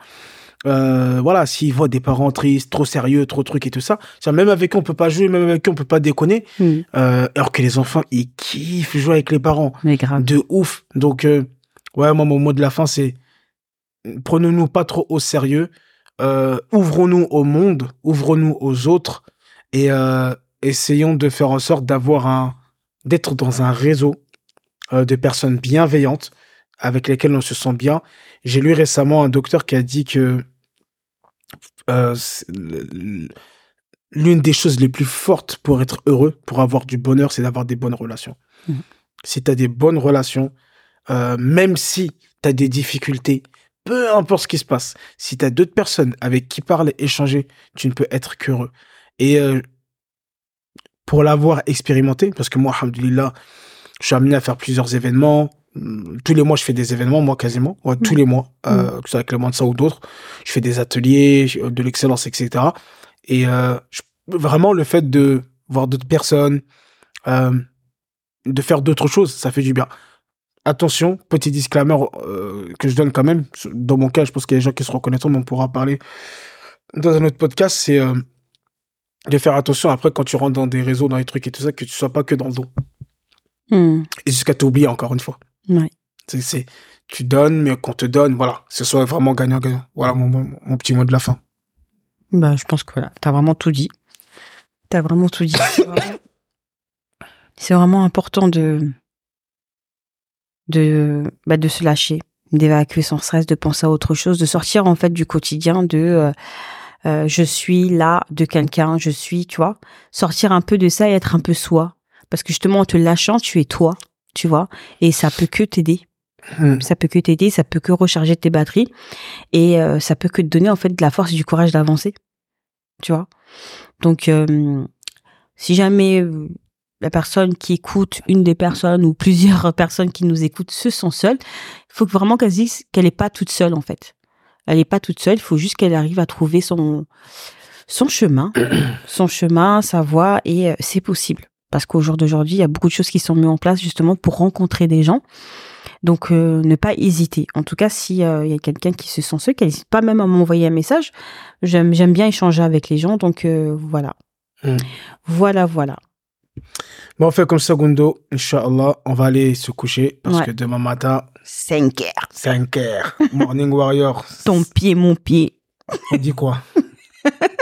Euh, voilà, s'ils voient des parents tristes, trop sérieux, trop trucs et tout ça, ça, même avec eux, on peut pas jouer, même avec eux, on peut pas déconner. Hmm. Euh, alors que les enfants, ils kiffent jouer avec les parents Mais grave. de ouf. Donc, euh, ouais, moi, mon mot de la fin, c'est prenons-nous pas trop au sérieux, ouvrons-nous au monde, ouvrons-nous aux autres et essayons de faire en sorte d'avoir un, d'être dans un réseau de personnes bienveillantes avec lesquelles on se sent bien. J'ai lu récemment un docteur qui a dit que euh, l'une des choses les plus fortes pour être heureux, pour avoir du bonheur, c'est d'avoir des bonnes relations. Mhm. Si tu as des bonnes relations, euh, même si tu as des difficultés, peu importe ce qui se passe, si tu as d'autres personnes avec qui parler, échanger, tu ne peux être qu'heureux. Et euh, pour l'avoir expérimenté, parce que moi, alhamdoulilah, je suis amené à faire plusieurs événements. Hum, Tous les mois, je fais des événements, moi, quasiment. Ouais, Tous les mois, euh, que ce soit avec le Mansa ou d'autres. Je fais des ateliers, je- de l'excellence, etc. Et euh, je- vraiment, le fait de voir d'autres personnes, euh, de faire d'autres choses, ça fait du bien. Attention, petit disclaimer euh, que je donne quand même. Dans mon cas, je pense qu'il y a des gens qui se reconnaîtront, mais on pourra parler dans un autre podcast. C'est euh, de faire attention après quand tu rentres dans des réseaux, dans les trucs et tout ça, que tu sois pas que dans le dos. Hmm. Et jusqu'à t'oublier encore une fois. Ouais. C'est, tu donnes, mais qu'on te donne, voilà. Ce soit vraiment gagnant-gagnant. Voilà mon, mon, mon petit mot de la fin. Bah, je pense que voilà, t'as vraiment tout dit. T'as vraiment tout dit. C'est vraiment- C'est vraiment important de, de, bah, de se lâcher, d'évacuer son stress, de penser à autre chose, de sortir en fait du quotidien de euh, euh, je suis là de quelqu'un, je suis, tu vois, sortir un peu de ça et être un peu soi. Parce que justement, en te lâchant, tu es toi, tu vois, et ça peut que t'aider. Hmm. Ça peut que t'aider, ça peut que recharger tes batteries et euh, ça peut que te donner en fait de la force et du courage d'avancer. Tu vois Donc euh, si jamais euh, la personne qui écoute, une des personnes ou plusieurs personnes qui nous écoutent se sont seules, il faut vraiment qu'elle se dise qu'elle n'est pas toute seule en fait. Elle n'est pas toute seule, il faut juste qu'elle arrive à trouver son son chemin, son chemin, sa voie et c'est possible. Parce qu'au jour d'aujourd'hui, il y a beaucoup de choses qui sont mises en place justement pour rencontrer des gens. Donc, euh, ne pas hésiter. En tout cas, si euh, il y a quelqu'un qui se sent seul, qu'elle n'hésite pas même à m'envoyer un message. J'aime, bien échanger avec les gens. Donc, euh, voilà. Mm. Voilà, voilà. Bon, on fait comme ça, Gundo. Inch'Allah, on va aller se coucher parce Ouais. que demain matin, 5 heures. 5 heures. Morning Warrior. Ton pied, mon pied. On dit quoi?